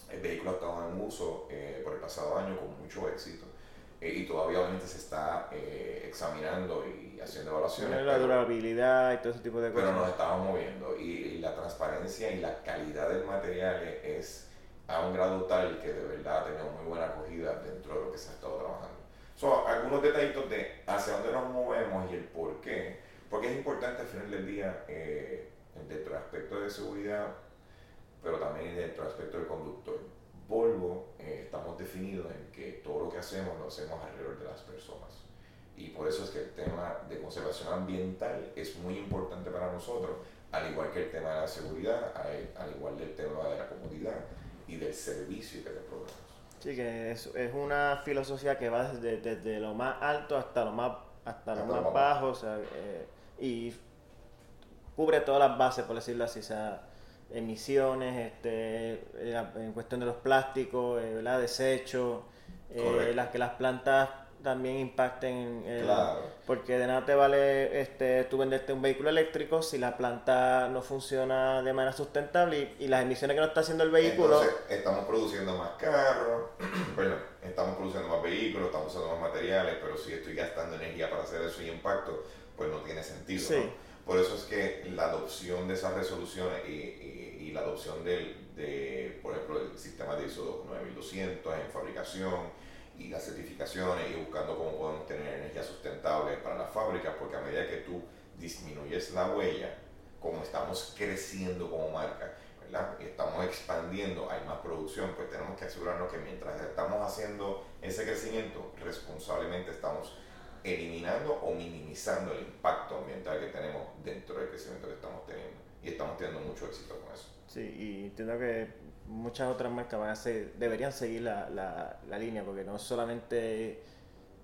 El vehículo ha estado en uso eh, por el pasado año con mucho éxito eh, y todavía obviamente se está eh, examinando y haciendo evaluaciones. La durabilidad y todo ese tipo de cosas. Pero nos estamos moviendo y, la transparencia y la calidad del material es a un grado tal que de verdad ha tenido muy buena acogida dentro de lo que se ha estado trabajando. Son algunos detallitos de hacia dónde nos movemos y el por qué, porque es importante al final del día eh, dentro del aspecto de seguridad, pero también dentro del aspecto del conductor Volvo eh, estamos definidos en que todo lo que hacemos lo hacemos alrededor de las personas. Y por eso es que el tema de conservación ambiental es muy importante para nosotros, al igual que el tema de la seguridad, al, igual del tema de la comodidad y del servicio que te proveemos. Sí, que es, es una filosofía que va desde, desde, lo más alto hasta lo más, hasta, lo más bajo, o sea, eh, y cubre todas las bases, por decirlo así. O sea, emisiones, este, eh, en cuestión de los plásticos, eh, ¿verdad? desechos, eh, las que las plantas también impacten porque de nada te vale este tú venderte un vehículo eléctrico si la planta no funciona de manera sustentable y, las emisiones que no está haciendo el vehículo estamos produciendo más carros [clears throat] bueno, estamos produciendo más vehículos estamos usando más materiales pero si estoy gastando energía para hacer eso y impacto pues no tiene sentido por eso es que la adopción de esas resoluciones y y la adopción del, de, por ejemplo, el sistema de ISO 9200 en fabricación y las certificaciones y buscando cómo podemos tener energía sustentable para las fábricas, porque a medida que tú disminuyes la huella, como estamos creciendo como marca, ¿verdad? Y estamos expandiendo, hay más producción, pues tenemos que asegurarnos que mientras estamos haciendo ese crecimiento, responsablemente estamos eliminando o minimizando el impacto ambiental que tenemos dentro del crecimiento que estamos teniendo. Y estamos teniendo mucho éxito con eso. Sí, y entiendo que muchas otras marcas van a ser, deberían seguir la, la, la línea, porque no solamente,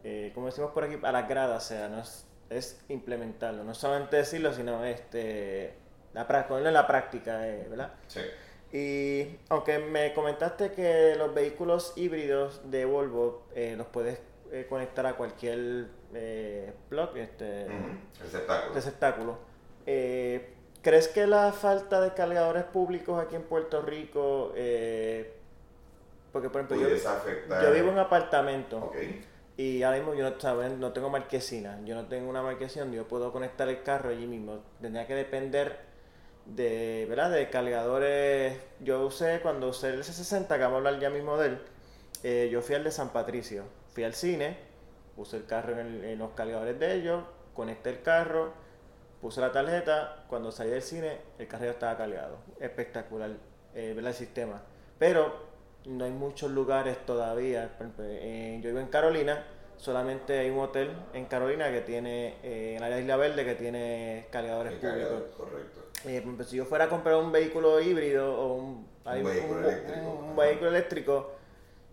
eh, como decimos por aquí, a las gradas, o sea, no es, es implementarlo, no solamente decirlo, sino este, la, ponerlo en la práctica, eh, ¿verdad? Sí. Y aunque me comentaste que los vehículos híbridos de Volvo eh, los puedes conectar a cualquier plug, este, receptáculo. receptáculo. ¿Crees que la falta de cargadores públicos aquí en Puerto Rico, eh, porque por ejemplo yo, vivo en un apartamento y ahora mismo yo no, no tengo marquesina, yo no tengo una marquesina donde yo puedo conectar el carro allí mismo, tendría que depender de, ¿verdad? de cargadores, yo usé cuando usé el C60, que vamos a hablar ya mismo de él, eh, yo fui al de San Patricio, fui al cine, puse el carro en, en los cargadores de ellos, conecté el carro, Puse la tarjeta, cuando salí del cine, el carrero estaba cargado. Espectacular, eh, ver el sistema. Pero no hay muchos lugares todavía. yo vivo en Carolina, solamente hay un hotel en Carolina que tiene, eh, en la Isla Verde, que tiene cargadores públicos. correcto. Eh, si yo fuera a comprar un vehículo híbrido o un, un vehículo eléctrico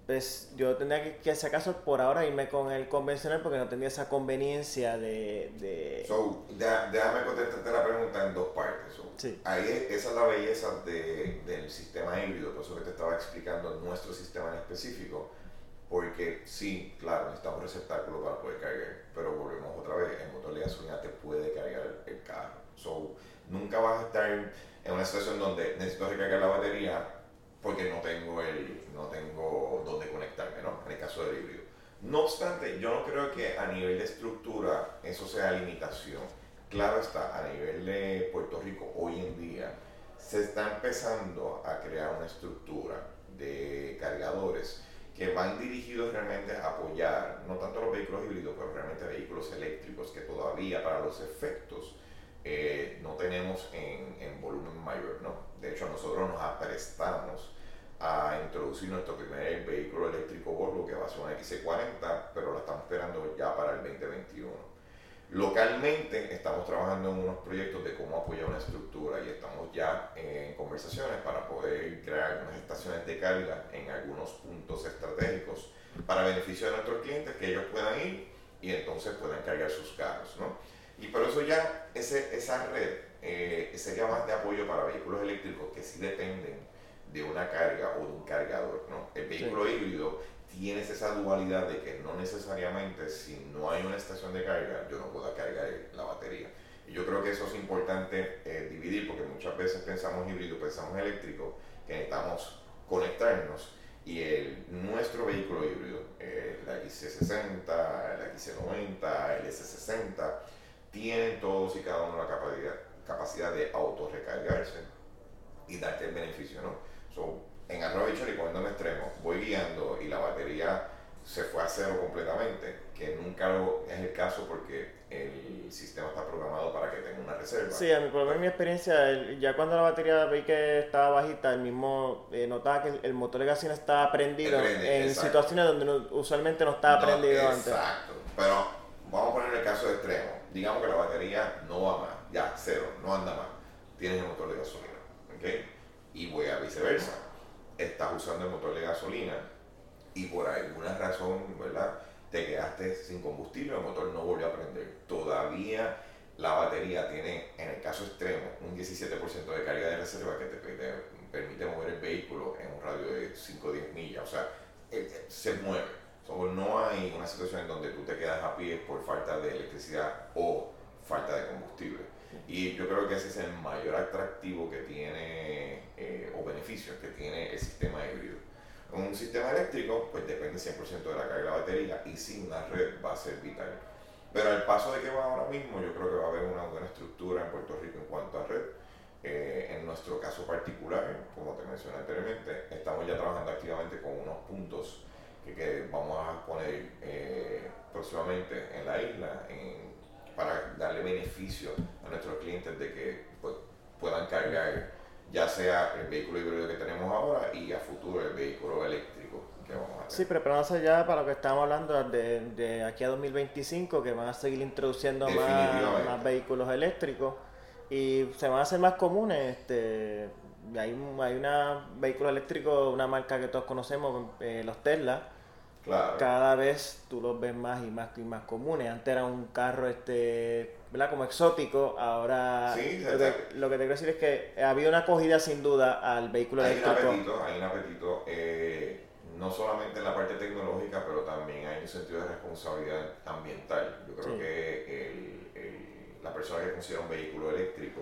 pues yo tendría que, que, si acaso por ahora irme con el convencional porque no tendría esa conveniencia de... de... So, déjame contestarte la pregunta en dos partes. sí. Ahí esa es la belleza de, del sistema híbrido, por eso que te estaba explicando nuestro sistema en específico, porque sí, claro, necesitamos receptáculo para poder cargar, pero volvemos otra vez, el motor de gasolina te puede cargar el carro. So, nunca vas a estar en una situación donde necesito recargar la batería porque no tengo, el, no tengo dónde conectarme, ¿no? En el caso del híbrido. No obstante, yo no creo que a nivel de estructura eso sea limitación. Claro está, a nivel de Puerto Rico hoy en día se está empezando a crear una estructura de cargadores que van dirigidos realmente a apoyar no tanto los vehículos híbridos, pero realmente vehículos eléctricos que todavía para los efectos eh, no tenemos en, en, volumen mayor. ¿no? De hecho, nosotros nos aprestamos a introducir nuestro primer vehículo eléctrico Volvo, que va a ser una XC40, pero lo estamos esperando ya para el 2021. Localmente estamos trabajando en unos proyectos de cómo apoyar una estructura y estamos ya en conversaciones para poder crear unas estaciones de carga en algunos puntos estratégicos para beneficio de nuestros clientes, que ellos puedan ir y entonces puedan cargar sus carros. ¿no? Y por eso ya ese, esa red eh, sería más de apoyo para vehículos eléctricos que sí dependen de una carga o de un cargador. ¿no? El vehículo híbrido tienes esa dualidad de que no necesariamente si no hay una estación de carga yo no pueda cargar la batería. Y yo creo que eso es importante eh, dividir porque muchas veces pensamos híbrido, pensamos eléctrico, que necesitamos conectarnos y el, nuestro vehículo híbrido, eh, la XC60, la XC90, el S60, tienen todos y cada uno la capacidad, capacidad de autorrecargarse y darte el beneficio, ¿no? So, en arroba y poniéndome extremo, voy guiando y la batería se fue a cero completamente, que nunca lo, es el caso porque el sistema está programado para que tenga una reserva. Sí, a mi, por mi experiencia, ya cuando la batería vi que estaba bajita, el mismo eh, notaba que el, motor de gasolina estaba prendido en situaciones donde usualmente no estaba prendido antes. Exacto, pero vamos a poner el caso de extremo. Digamos que la batería no va más, ya, cero, no anda más. Tienes el motor de gasolina, ¿ok? Y voy a viceversa. Estás usando el motor de gasolina y por alguna razón, ¿verdad? Te quedaste sin combustible, el motor no volvió a prender. Todavía la batería tiene, en el caso extremo, un 17% de carga de reserva que te, permite mover el vehículo en un radio de 5 o 10 millas. O sea, se mueve. no hay una situación en donde tú te quedas a pie por falta de electricidad o falta de combustible. Y yo creo que ese es el mayor atractivo que tiene, eh, o beneficio que tiene el sistema híbrido un sistema eléctrico, pues depende 100% de la carga de la batería y sin una red va a ser vital. Pero al paso de que va ahora mismo, yo creo que va a haber una buena estructura en Puerto Rico en cuanto a red. Eh, en nuestro caso particular, como te mencioné anteriormente, estamos ya trabajando activamente con unos puntos que, vamos a poner eh, próximamente en la isla para darle beneficio a nuestros clientes de que pues, puedan cargar ya sea el vehículo híbrido que tenemos ahora y a futuro el vehículo eléctrico que vamos a tener. Sí, preparándose ya para lo que estamos hablando de, de aquí a 2025, que van a seguir introduciendo más, más, vehículos eléctricos y se van a hacer más comunes. Este, hay, hay una vehículo eléctrico, una marca que todos conocemos, eh, los Tesla. Claro. Cada vez tú los ves más y más y más comunes. Antes era un carro este ¿verdad? Como exótico, ahora lo, que, te quiero decir es que había una acogida sin duda al vehículo hay eléctrico. Un apetito, hay un apetito, eh, no solamente en la parte tecnológica, pero también hay un sentido de responsabilidad ambiental. Yo creo que la persona que considera un vehículo eléctrico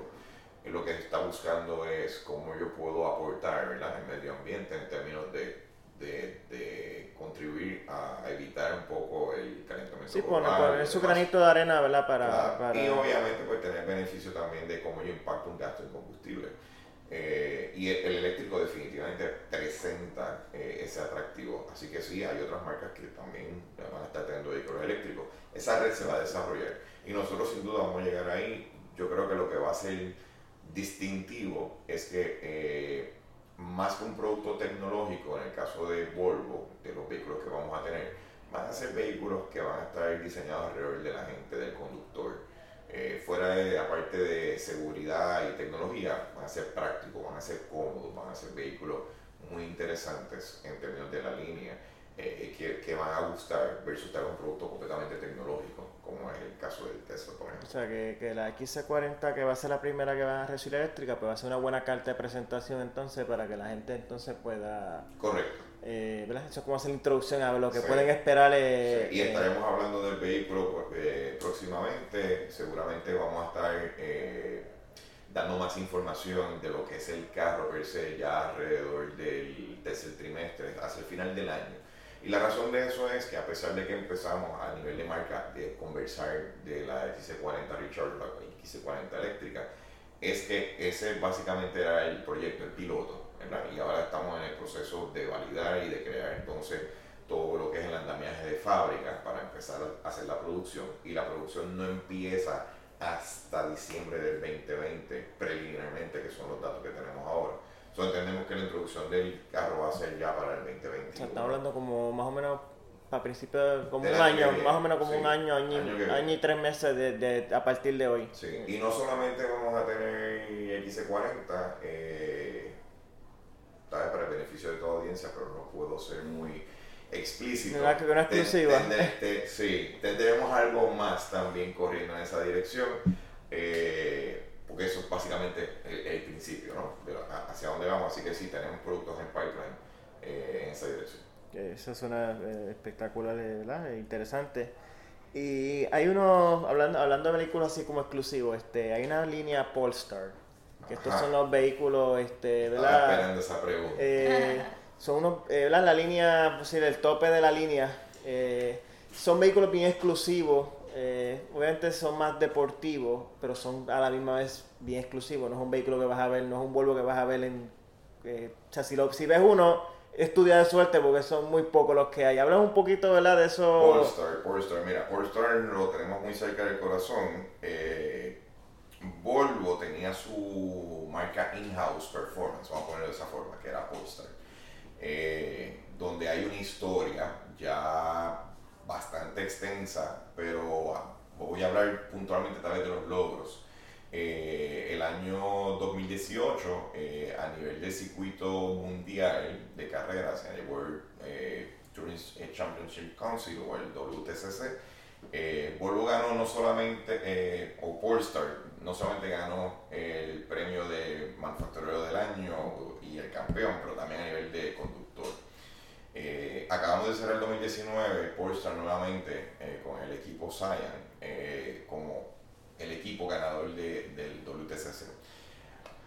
eh, lo que está buscando es cómo yo puedo aportar ¿verdad? el medio ambiente en términos de de, contribuir a, evitar un poco el calentamiento sí, global. Sí, poner su granito de arena, ¿verdad? Para, Y obviamente pues tener beneficio también de cómo yo impacto un gasto en combustible. Eh, y el, eléctrico definitivamente presenta eh, ese atractivo. Así que sí, hay otras marcas que también van a estar teniendo vehículos eléctricos. Esa red se va a desarrollar y nosotros sin duda vamos a llegar ahí. Yo creo que lo que va a ser distintivo es que eh, más que un producto tecnológico, en el caso de Volvo, de los vehículos que vamos a tener, van a ser vehículos que van a estar diseñados alrededor de la gente, del conductor. Eh, fuera de la parte de seguridad y tecnología, van a ser prácticos, van a ser cómodos, van a ser vehículos muy interesantes en términos de la línea, eh, que, que, van a gustar versus estar un producto completamente tecnológico como es el caso del Tesla, por ejemplo. O sea, que, que la XC40, que va a ser la primera que va a recibir eléctrica, pues va a ser una buena carta de presentación entonces para que la gente entonces pueda... Correcto. Eh, ¿verdad? Eso es como hacer la introducción a lo que pueden esperar. Eh, Y estaremos hablando del vehículo porque próximamente, seguramente vamos a estar eh, dando más información de lo que es el carro per se ya alrededor del tercer trimestre, hacia el final del año. Y la razón de eso es que a pesar de que empezamos a nivel de marca de conversar de la XC40 Richard, la XC40 eléctrica, es que ese básicamente era el proyecto, el piloto, ¿verdad? Y ahora estamos en el proceso de validar y de crear entonces todo lo que es el andamiaje de fábrica para empezar a hacer la producción. Y la producción no empieza hasta diciembre del 2020, preliminarmente, que son los datos que tenemos ahora entendemos que la introducción del carro va a ser ya para el 2021. O sea, estamos hablando como más o menos para principios, como un año, más o menos como un año, año, año, y tres meses de, de, a partir de hoy. Sí, y no solamente vamos a tener X40, eh, beneficio de toda audiencia, pero no puedo ser muy explícito. Una, una exclusiva. sí, tendremos algo más también corriendo en esa dirección, eh, porque eso es básicamente el, principio, ¿no? dónde vamos, así que sí, tenemos productos en pipeline eh, en esa dirección. Eso suena eh, espectacular, ¿verdad? Interesante. Y hay uno, hablando, hablando de vehículos así como exclusivos, este, hay una línea Polestar, que estos son los vehículos, este, ¿verdad? Estaba esperando esa pregunta. Eh, son unos, eh, ¿verdad? La línea, pues, el tope de la línea, eh, son vehículos bien exclusivos, obviamente son más deportivos, pero son a la misma vez bien exclusivos, no es un vehículo que vas a ver, no es un Volvo que vas a ver en, o sea, si, lo, si ves uno estudia de suerte porque son muy pocos los que hay. Habla un poquito, ¿verdad? De eso. Polestar, Polestar. Mira, Polestar lo tenemos muy cerca del corazón. Eh, Volvo tenía su marca in-house performance, vamos a ponerlo de esa forma, que era Polestar. Eh, donde hay una historia ya bastante extensa, pero ah, voy a hablar puntualmente tal vez de los logros. Eh, el año 2018 eh, a nivel de circuito mundial de carreras en el World eh, Touring Championship Council o el WTCC, Volvo ganó no solamente, o Polestar, no solamente ganó el premio de manufacturero del año y el campeón, pero también a nivel de conductor. acabamos de cerrar el 2019, Polestar nuevamente con el equipo Cyan como el equipo ganador del WTCC.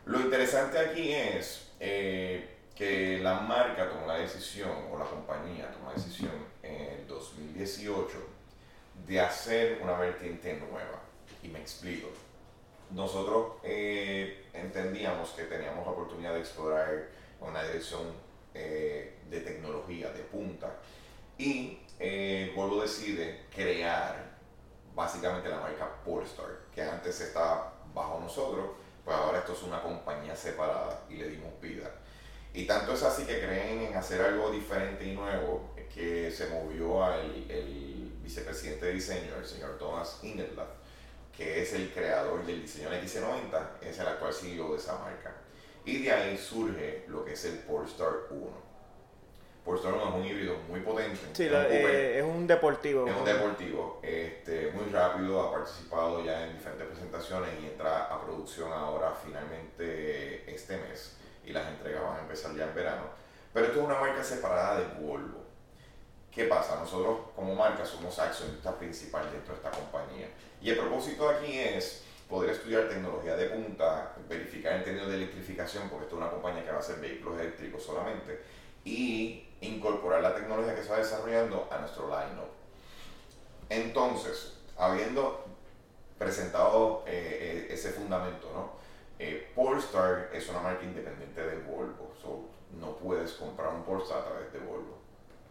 Lo interesante aquí es eh, que la marca tomó la decisión, o la compañía tomó la decisión en el 2018 de hacer una vertiente nueva. Y me explico. Nosotros eh, entendíamos que teníamos la oportunidad de explorar una dirección eh, de tecnología de punta y Volvo decide crear básicamente la marca Polestar, que antes estaba bajo nosotros, pues ahora esto es una compañía separada y le dimos vida. Y tanto es así que creen en hacer algo diferente y nuevo que se movió al el vicepresidente de diseño, el señor Thomas Ingetlath, que es el creador del diseño X90, es el actual CEO de esa marca. Y de ahí surge lo que es el Polestar 1. Polestar 1 es un híbrido muy potente. Sí, eh, es un deportivo. Es un deportivo, este, muy rápido, ha participado ya en diferentes presentaciones y entra a producción ahora finalmente este mes y las entregas van a empezar ya en verano. Pero esto es una marca separada de Volvo. ¿Qué pasa? Nosotros como marca somos accionistas principal dentro de esta compañía. Y el propósito aquí es poder estudiar tecnología de punta, verificar el término de electrificación, porque esto es una compañía que va a hacer vehículos eléctricos solamente, y incorporar la tecnología que se va desarrollando a nuestro line-up. Entonces, habiendo presentado eh, eh, ese fundamento, ¿no? Eh, Polestar es una marca independiente de Volvo, no puedes comprar un Polestar a través de Volvo.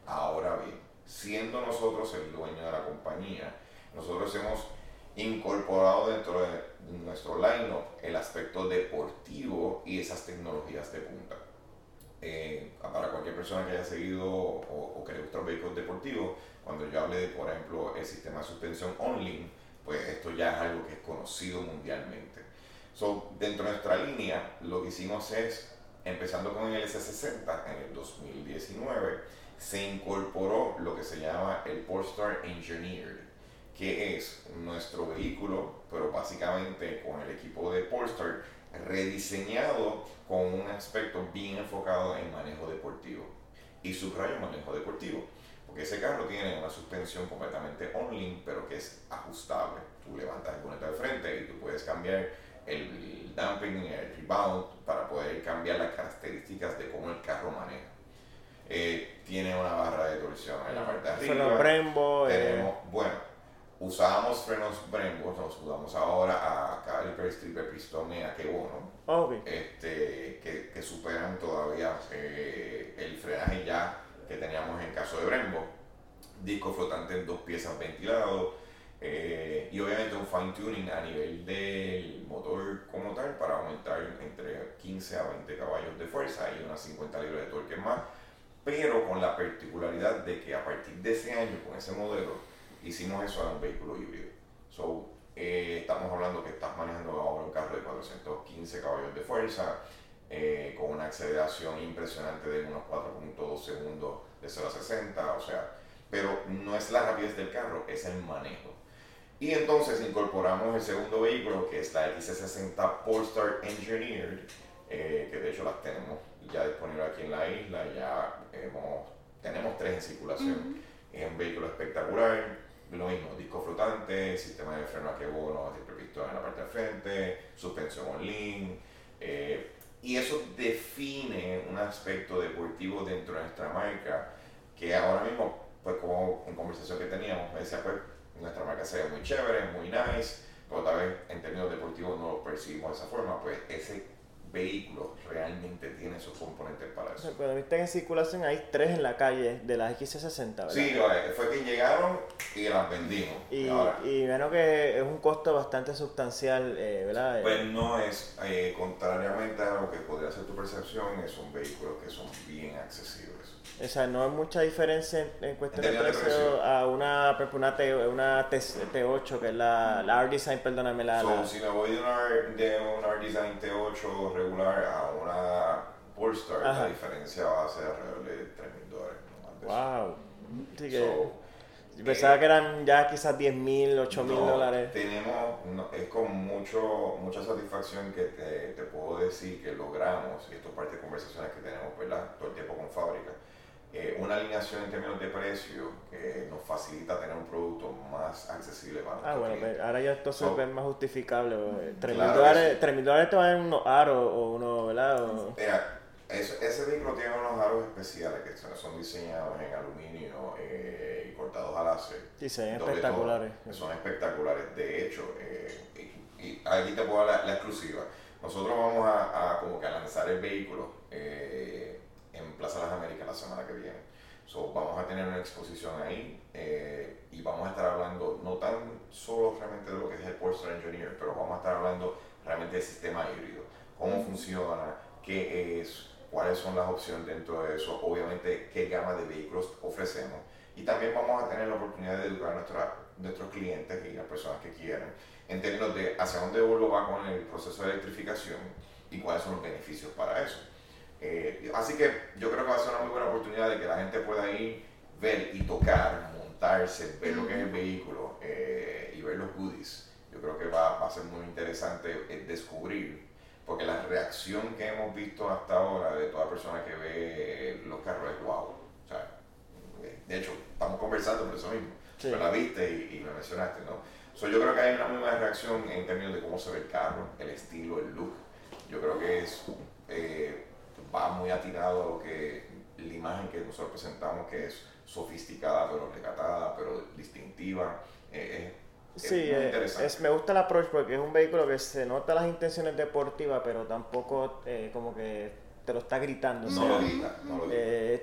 Ahora bien, siendo nosotros el dueño de la compañía, nosotros hemos incorporado dentro de nuestro line-up el aspecto deportivo y esas tecnologías de punta. Eh, para cualquier persona que haya seguido o, que le guste los vehículos deportivos, cuando yo hable de, por ejemplo, el sistema de suspensión OnLink, pues esto ya es algo que es conocido mundialmente. So, dentro de nuestra línea, lo que hicimos es, empezando con el S60 en el 2019, se incorporó lo que se llama el Polestar Engineered, que es nuestro vehículo, pero básicamente con el equipo de Polestar rediseñado con un aspecto bien enfocado en manejo deportivo. Y subrayo manejo deportivo, porque ese carro tiene una suspensión completamente on-link, pero que es ajustable. Tú levantas el bonete de frente y tú puedes cambiar el dumping, el rebound, para poder cambiar las características de cómo el carro maneja. Eh, tiene una barra de torsión en la parte de arriba. Brembo. Eh. Tenemos, bueno, usábamos frenos Brembo, nos mudamos ahora a Caliper Stripper Pistón y a Kebono, este, que, que, superan todavía eh, el frenaje ya que teníamos en caso de Brembo. Disco flotante en dos piezas ventilado eh, y obviamente un fine tuning a nivel del motor como tal para aumentar entre 15 a 20 caballos de fuerza y unas 50 libras de torque más, pero con la particularidad de que a partir de ese año con ese modelo hicimos eso en un vehículo híbrido. So, eh, estamos hablando que estás manejando ahora un carro de 415 caballos de fuerza, eh, con una aceleración impresionante de unos 4.2 segundos de 0 a 60, o sea, pero no es la rapidez del carro, es el manejo. Y entonces incorporamos el segundo vehículo, que es la XC60 Polestar Engineered, eh, que de hecho las tenemos ya disponibles aquí en la isla, ya hemos, tenemos tres en circulación. Es un vehículo espectacular, lo mismo, disco flotante, sistema de freno a que bono, triple pistón en la parte de frente, suspensión on-link, eh, y eso define un aspecto deportivo dentro de nuestra marca que ahora mismo, pues como en conversación que teníamos, me decía, pues nuestra marca se ve muy chévere, muy nice, pero tal vez en términos deportivos no lo percibimos de esa forma, pues ese vehículo realmente tiene sus componentes para eso. Cuando viste en circulación hay tres en la calle de las X60, ¿verdad? Sí, fue que llegaron y las vendimos. Y, y, menos que es un costo bastante sustancial, eh, ¿verdad? Pues no es, eh, contrariamente a lo que podría ser tu percepción, es un vehículo que son bien accesibles. O sea, no hay mucha diferencia en, cuestión de precio, a una, una, T, una T, 8 que es la, la R-Design, perdóname. La, Si me voy de una, de una R-Design T8 regular a una Polestar, la diferencia va a ser alrededor de 3 mil dólares. wow. Así que, pensaba que eran ya quizás 10 mil, 8 mil dólares. Tenemos, es con mucho, mucha satisfacción que te, te, puedo decir que logramos, y esto es parte de conversaciones que tenemos ¿verdad? todo el tiempo con fábrica, eh, una alineación en términos de precio que nos facilita tener un producto más accesible para Ah, bueno, pues ahora ya esto se ve más justificable. 3 mil dólares, te van unos aros o uno, ¿verdad? Mira, ese vehículo tiene unos aros especiales que son diseñados en aluminio eh, y cortados a láser. Sí, son espectaculares. son espectaculares. De hecho, eh, y, aquí te puedo dar la, exclusiva. Nosotros vamos a, a, como que a lanzar el vehículo. Eh, en Plaza Las Américas la semana que viene. So, vamos a tener una exposición ahí eh, y vamos a estar hablando no tan solo realmente de lo que es el Polestar Engineer, pero vamos a estar hablando realmente del sistema híbrido, cómo funciona, qué es, cuáles son las opciones dentro de eso, obviamente qué gama de vehículos ofrecemos y también vamos a tener la oportunidad de educar a nuestra, nuestros clientes y las personas que quieran en términos de hacia dónde Volvo va con el proceso de electrificación y cuáles son los beneficios para eso. Eh, así que yo creo que va a ser una muy buena oportunidad de que la gente pueda ir, ver y tocar, montarse, ver lo que es el vehículo eh, y ver los goodies. Yo creo que va, va a ser muy interesante eh, descubrir, porque la reacción que hemos visto hasta ahora de toda persona que ve los carros es wow. O sea, de hecho, estamos conversando por eso mismo. Pero la viste y, y, lo mencionaste, ¿no? So, yo creo que hay una muy buena reacción en términos de cómo se ve el carro, el estilo, el look. Yo creo que es va muy atirado a lo que la imagen que nosotros presentamos, que es sofisticada, pero recatada, pero distintiva. Eh, es, sí, eh, es, me gusta el approach porque es un vehículo que se nota las intenciones deportivas, pero tampoco eh, como que te lo está gritando. No lo grita, no lo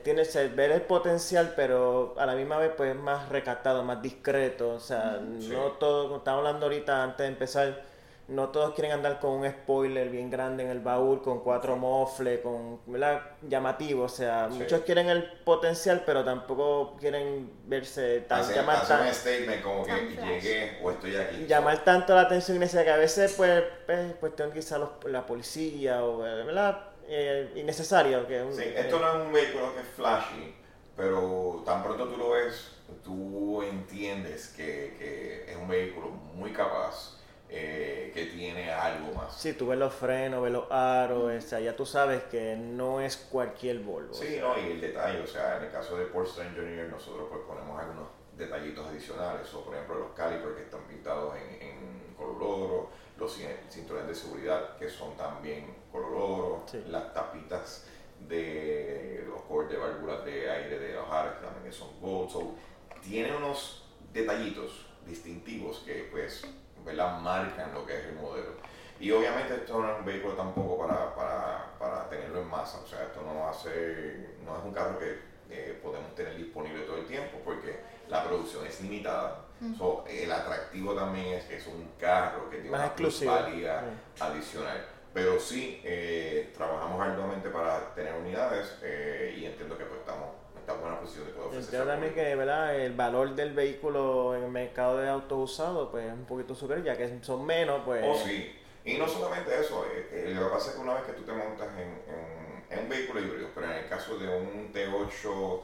tiene ver el potencial, pero a la misma vez pues es más recatado, más discreto. O sea, no todo, como estamos hablando ahorita antes de empezar, no todos quieren andar con un spoiler bien grande en el baúl, con cuatro mofles, con ¿verdad? llamativo. O sea, muchos quieren el potencial, pero tampoco quieren verse tan hace, llamar hace un statement como que llegué o estoy aquí. Llamar tanto la atención innecesaria que a veces pues, pues cuestión quizá la policía o ¿verdad? Eh, innecesario. Que sí, esto no es un vehículo que es flashy, pero tan pronto tú lo ves, tú entiendes que, que es un vehículo muy capaz eh, que tiene algo más. Sí, tú ves los frenos, ves los aros, o sea, ya tú sabes que no es cualquier Volvo. Sí, no, y el detalle, o sea, en el caso de Porsche Engineer nosotros pues ponemos algunos detallitos adicionales, o por ejemplo los calipers que están pintados en, en color oro, los cinturones de seguridad que son también color oro, las tapitas de los cortes de válvulas de aire de los aros que también son gold, so, tiene unos detallitos distintivos que pues ¿verdad? marcan lo que es el modelo. Y obviamente esto no es un vehículo tampoco para, para, para tenerlo en masa, o sea, esto no, hace, no es un carro que eh, podemos tener disponible todo el tiempo porque la producción es limitada. el atractivo también es que es un carro que tiene una plusvalía adicional. Pero sí, eh, trabajamos arduamente para tener unidades eh, y entiendo que pues estamos está buena posición de poder ofrecer. Entiendo también que ¿verdad? el valor del vehículo en el mercado de autos usados pues es un poquito superior, ya que son menos, pues... Oh, sí. Y no solamente eso, eh, eh, lo que pasa es que una vez que tú te montas en, en, caso de un T8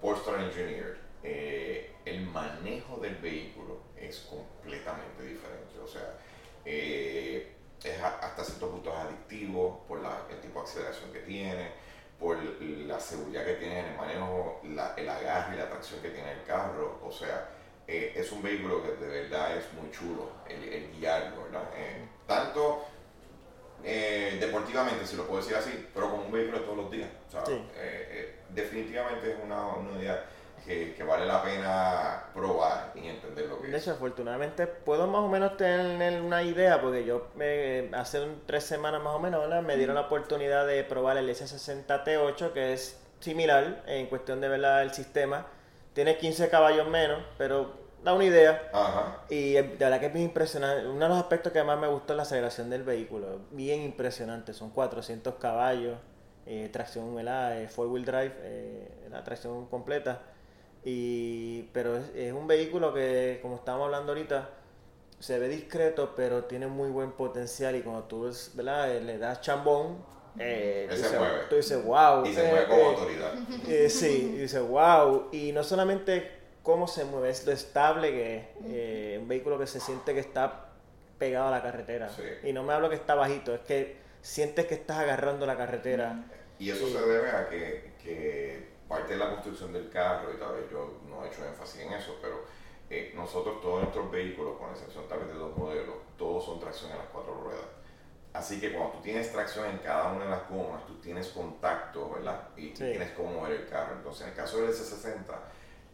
Polestar Engineer, eh, el manejo del vehículo es completamente diferente. O sea, eh, es hasta cierto punto adictivo por el tipo de aceleración que tiene, por la seguridad que tiene en el manejo, el agarre y la tracción que tiene el carro. O sea, eh, es un vehículo que de verdad es muy chulo el, guiarlo, ¿verdad? tanto deportivamente, si lo puedo decir así, pero como un vehículo todos los días. O sea, definitivamente es una, una unidad que, vale la pena probar y entender lo que de es. hecho, afortunadamente puedo más o menos tener una idea, porque yo me, hace tres semanas más o menos me dieron la oportunidad de probar el S60T8, que es similar en cuestión de ver el sistema. Tiene 15 caballos menos, pero da una idea. Ajá. Y de verdad que es bien impresionante. Uno de los aspectos que más me gustó es la aceleración del vehículo. Bien impresionante. Son 400 caballos, eh, tracción, ¿verdad? Eh, four wheel drive, eh, la tracción completa. Y, pero es, un vehículo que, como estábamos hablando ahorita, se ve discreto, pero tiene muy buen potencial. Y cuando tú ¿verdad? Eh, le das chambón, eh, tú dices, wow. Y se mueve con autoridad. [laughs] Eh, sí, y dices, wow. Y no solamente cómo se mueve, es lo estable que es. Eh, un vehículo que se siente que está pegado a la carretera. Y no me hablo que está bajito, es que sientes que estás agarrando la carretera. Y eso se debe a que, que parte de la construcción del carro, y tal vez yo no he hecho énfasis en eso, pero eh, nosotros todos nuestros vehículos, con excepción tal vez de dos modelos, todos son tracción en las cuatro ruedas. Así que cuando tú tienes tracción en cada una de las gomas, tú tienes contacto, ¿verdad? Y, tienes cómo mover el carro. Entonces, en el caso del S60,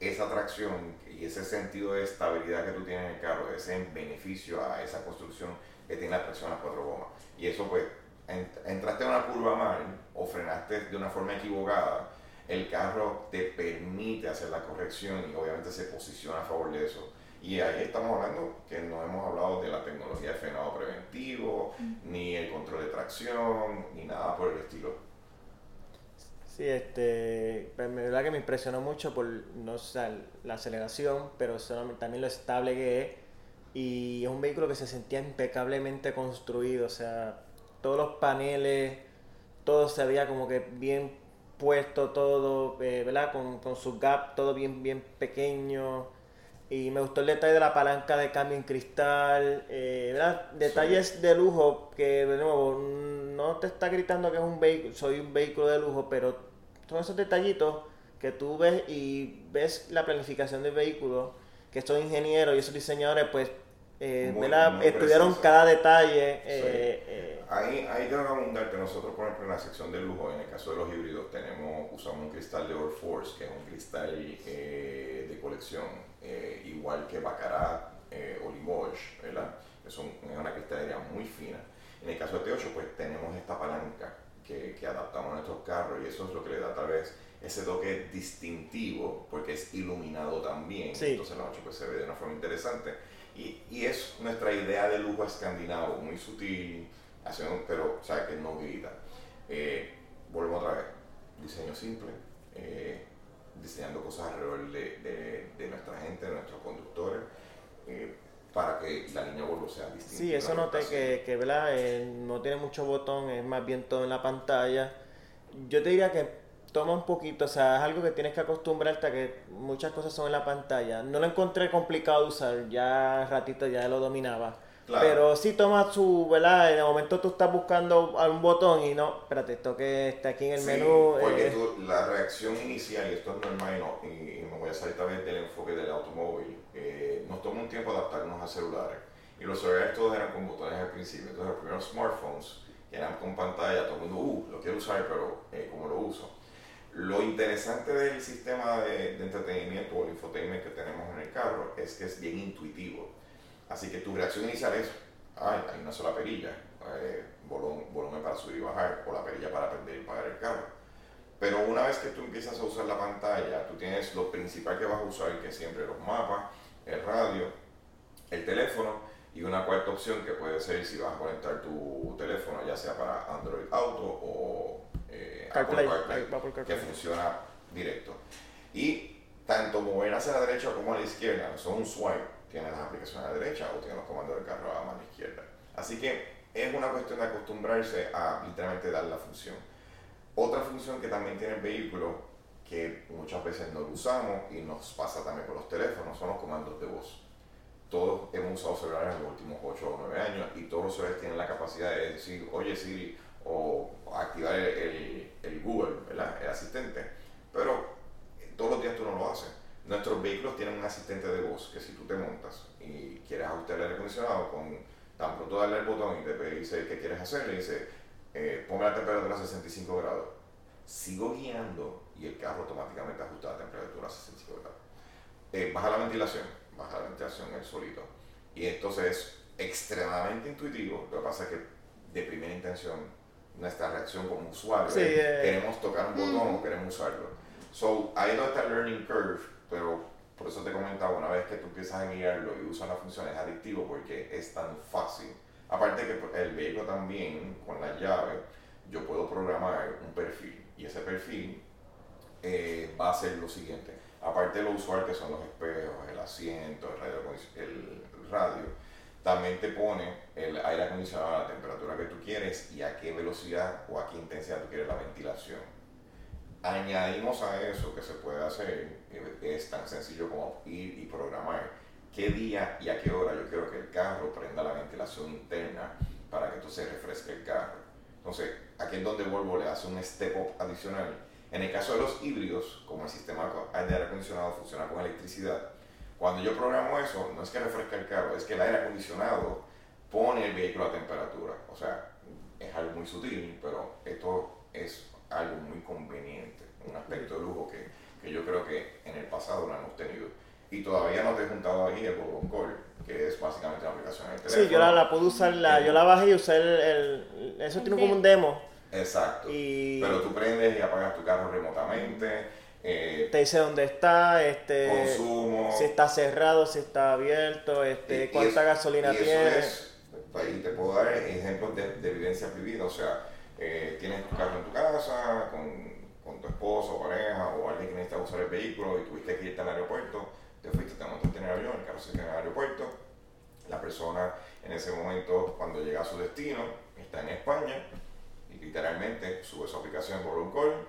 esa tracción y ese sentido de estabilidad que tú tienes en el carro es en beneficio a esa construcción que tiene la tracción en las cuatro gomas. Y eso, pues, entraste en una curva mal o frenaste de una forma equivocada, el carro te permite hacer la corrección y obviamente se posiciona a favor de eso. Y ahí estamos hablando que no hemos hablado de la tecnología de frenado preventivo, ni el control de tracción, ni nada por el estilo. Sí, este, pues, la verdad que me impresionó mucho por no la aceleración, pero también lo estable que es. Y es un vehículo que se sentía impecablemente construido, o sea, todos los paneles, todo se veía como que bien puesto todo, eh, ¿verdad? Con, con su gap, todo bien, bien pequeño. Y me gustó el detalle de la palanca de cambio en cristal, eh, ¿verdad? Detalles de lujo que, de nuevo, no te está gritando que es un vehículo, soy un vehículo de lujo, pero son esos detallitos que tú ves y ves la planificación del vehículo, que estos ingenieros y esos diseñadores, pues, eh, estudiaron cada detalle. Eh, Ahí, ahí tengo que nosotros, por ejemplo, en la sección de lujo, en el caso de los híbridos, tenemos, usamos un cristal de Air Force, que es un cristal eh, de colección, eh, igual que Baccarat eh, o Limoges, ¿verdad? Que son, es una cristalería muy fina. En el caso de T8, pues tenemos esta palanca que, que adaptamos a nuestros carros y eso es lo que le da tal vez ese toque distintivo, porque es iluminado también, entonces la noche pues, se ve de una forma interesante. Y, y es nuestra idea de lujo escandinavo, muy sutil, pero, o que no grita. Eh, volvemos otra vez, diseño simple, eh, diseñando cosas alrededor de, de, nuestra gente, de nuestros conductores, eh, para que la línea Volvo sea distinta. Sí, eso noté que, que ¿verdad? no tiene mucho botón, es más bien todo en la pantalla. Yo te diría que toma un poquito, o sea, es algo que tienes que acostumbrarte a que muchas cosas son en la pantalla. No lo encontré complicado de usar, ya ratito ya lo dominaba. Pero si toma su, ¿verdad? En el momento tú estás buscando algún botón y no, espérate, esto que está aquí en el menú. Porque eh, la reacción inicial, y esto es normal y, y, me voy a salir también del enfoque del automóvil, eh, nos toma un tiempo adaptarnos a celulares. Y los celulares todos eran con botones al principio. Entonces, los primeros smartphones que eran con pantalla, todo el mundo, uh, lo quiero usar, pero eh, ¿cómo lo uso? Lo interesante del sistema de, de entretenimiento o el infotainment que tenemos en el carro es que es bien intuitivo Así que tu reacción inicial es, ay, hay una sola perilla, eh, volumen, para subir y bajar, o la perilla para prender y pagar el carro. Pero una vez que tú empiezas a usar la pantalla, tú tienes lo principal que vas a usar, que siempre los mapas, el radio, el teléfono, y una cuarta opción que puede ser si vas a conectar tu teléfono, ya sea para Android Auto o eh, Apple CarPlay, que funciona directo. Y tanto mover hacia la derecha como a la izquierda, son un swipe, tiene las aplicaciones a la derecha o tiene los comandos del carro a la mano izquierda. Así que es una cuestión de acostumbrarse a literalmente dar la función. Otra función que también tiene el vehículo, que muchas veces no lo usamos y nos pasa también con los teléfonos, son los comandos de voz. Todos hemos usado celulares en los últimos 8 o 9 años y todos los celulares tienen la capacidad de decir, oye Siri, o activar el, el, Google, ¿verdad? el asistente. Pero todos los días tú no lo haces. Nuestros vehículos tienen un asistente de voz que si tú te montas y quieres ajustar el aire acondicionado, con tan pronto darle el botón y te dice qué quieres hacer, le dice eh, ponme la temperatura a 65 grados. Sigo guiando y el carro automáticamente ajusta la temperatura a 65 grados. Eh, baja la ventilación, baja la ventilación el solito. Y entonces es extremadamente intuitivo. Lo que pasa es que de primera intención, nuestra reacción como usuario eh. queremos tocar un botón o queremos usarlo. So, ahí no está el learning curve, pero por eso te comentaba, una vez que tú empiezas a guiarlo y usas la función es adictivo porque es tan fácil Aparte que el vehículo también, con la llave, yo puedo programar un perfil y ese perfil eh, va a ser lo siguiente. Aparte de lo usual que son los espejos, el asiento, el radio, el radio, también te pone el aire acondicionado a la temperatura que tú quieres y a qué velocidad o a qué intensidad tú quieres la ventilación. Añadimos a eso que se puede hacer, es tan sencillo como ir y programar qué día y a qué hora yo quiero que el carro prenda la ventilación interna para que entonces refresque el carro. Entonces, aquí es donde Volvo le hace un step up adicional. En el caso de los híbridos, como el sistema de aire acondicionado funciona con electricidad, cuando yo programo eso, no es que refresque el carro, es que el aire acondicionado pone el vehículo a temperatura. O sea, es algo muy sutil, pero esto es algo muy conveniente, un aspecto de lujo que, que yo creo que en el pasado no hemos tenido y todavía no te he juntado ahí el Google Call, que es básicamente la aplicación del teléfono. Sí, yo la, la puedo usar, la, yo la bajé y usé el, eso tiene como un demo. Exacto. Pero tú prendes y apagas tu carro remotamente. Eh, te dice dónde está, este, consumo. si está cerrado, si está abierto, este, cuánta gasolina tiene. Pues, y te puedo dar ejemplos de, de evidencia vivida, o sea, eh, tienes tu carro en tu casa con, con tu esposo, pareja o alguien que necesita usar el vehículo y tuviste que irte al aeropuerto te fuiste, te montaste en el avión, el carro se queda en el aeropuerto, la persona en ese momento cuando llega a su destino está en España y literalmente sube su aplicación por un call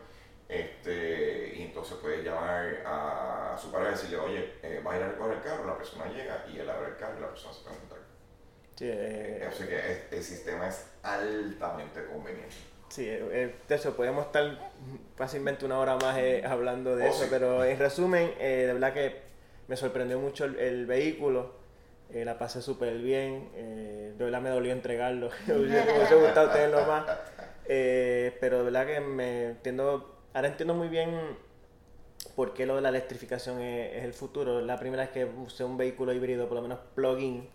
este, y entonces puede llamar a su pareja y decirle, oye, eh, vas a ir a recoger el carro, la persona llega y él abre el carro y la persona se puede montar. Eh, Así que el, sistema es altamente conveniente. Sí, eh, eso, podemos estar fácilmente una hora más hablando de oh, eso, pero en resumen, de verdad que me sorprendió mucho el, vehículo, eh, la pasé súper bien, eh, de verdad me dolió entregarlo, [laughs] me hubiese gustado tenerlo más, eh, pero de verdad que me entiendo, ahora entiendo muy bien por qué lo de la electrificación es, el futuro. La primera vez que usé un vehículo híbrido, por lo menos plug-in,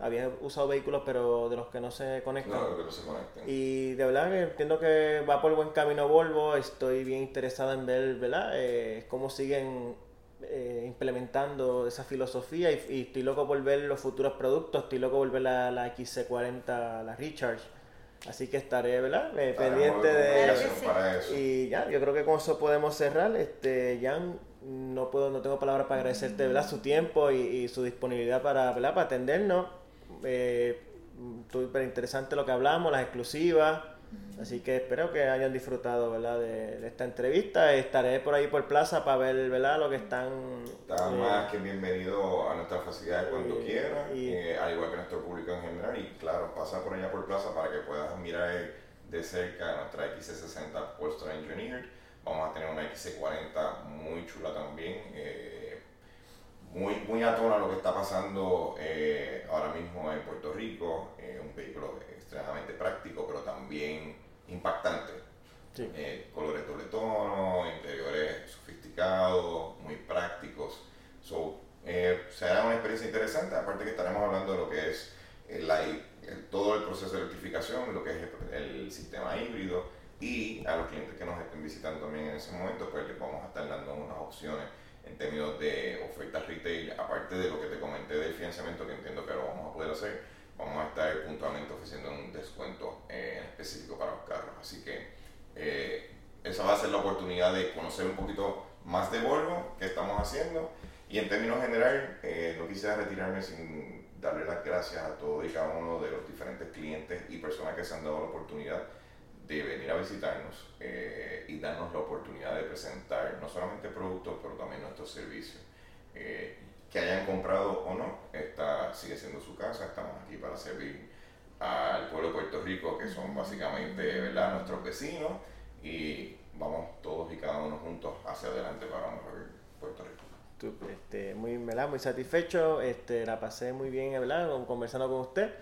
había usado vehículos pero de los que no se conectan. No, que no se conectan. Y de verdad que entiendo que va por buen camino Volvo, estoy bien interesado en ver, ¿verdad? cómo siguen eh, implementando esa filosofía y, estoy loco por ver los futuros productos, estoy loco por ver la, la XC40, la Recharge. Así que estaré, ¿verdad? Eh, pendiente de eso. Y ya, yo creo que con eso podemos cerrar. Este, Jan, no puedo, no tengo palabras para agradecerte, ¿verdad? Su tiempo y, su disponibilidad para, ¿verdad? Para atendernos. Eh, súper interesante lo que hablamos, las exclusivas. Así que espero que hayan disfrutado ¿verdad? De, esta entrevista. Estaré por ahí por plaza para ver ¿verdad? lo que están. Está eh, más que bienvenido a nuestras facilidades cuando quieras, eh, al igual que nuestro público en general. Y claro, pasa por allá por plaza para que puedas mirar de cerca nuestra XC60 Polestar Engineered. Vamos a tener una XC40 muy chula también. Eh, muy, muy a tono a lo que está pasando ahora mismo en Puerto Rico. un vehículo extremadamente práctico, pero también impactante. Eh, colores doble tono, interiores sofisticados, muy prácticos. So, eh, será una experiencia interesante, aparte que estaremos hablando de lo que es el, todo el proceso de electrificación, lo que es el, sistema híbrido y a los clientes que nos estén visitando también en ese momento, pues les vamos a estar dando unas opciones en términos de ofertas retail, aparte de lo que te comenté del financiamiento, que entiendo que lo vamos a poder hacer vamos a estar puntualmente ofreciendo un descuento eh, específico para los carros. Así que eh, esa va a ser la oportunidad de conocer un poquito más de Volvo, que estamos haciendo. Y en términos general, eh, no quisiera retirarme sin darle las gracias a todos y cada uno de los diferentes clientes y personas que se han dado la oportunidad de venir a visitarnos eh, y darnos la oportunidad de presentar no solamente productos, pero también nuestros servicios. Eh, que hayan comprado o no, esta sigue siendo su casa, estamos aquí para servir al pueblo de Puerto Rico, que son básicamente ¿verdad? nuestros vecinos, y vamos todos y cada uno juntos hacia adelante para mejorar Puerto Rico. Este, muy, muy satisfecho, este, la pasé muy bien hablando, conversando con usted.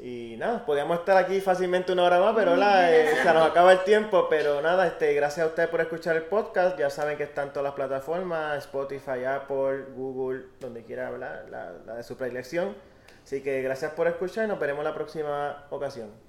Y nada, podíamos estar aquí fácilmente una hora más, pero la, eh, se nos acaba el tiempo. Pero nada, este, gracias a ustedes por escuchar el podcast. Ya saben que están todas las plataformas, Spotify, Apple, Google, donde quiera hablar, la, la de su predilección. Así que gracias por escuchar y nos veremos la próxima ocasión.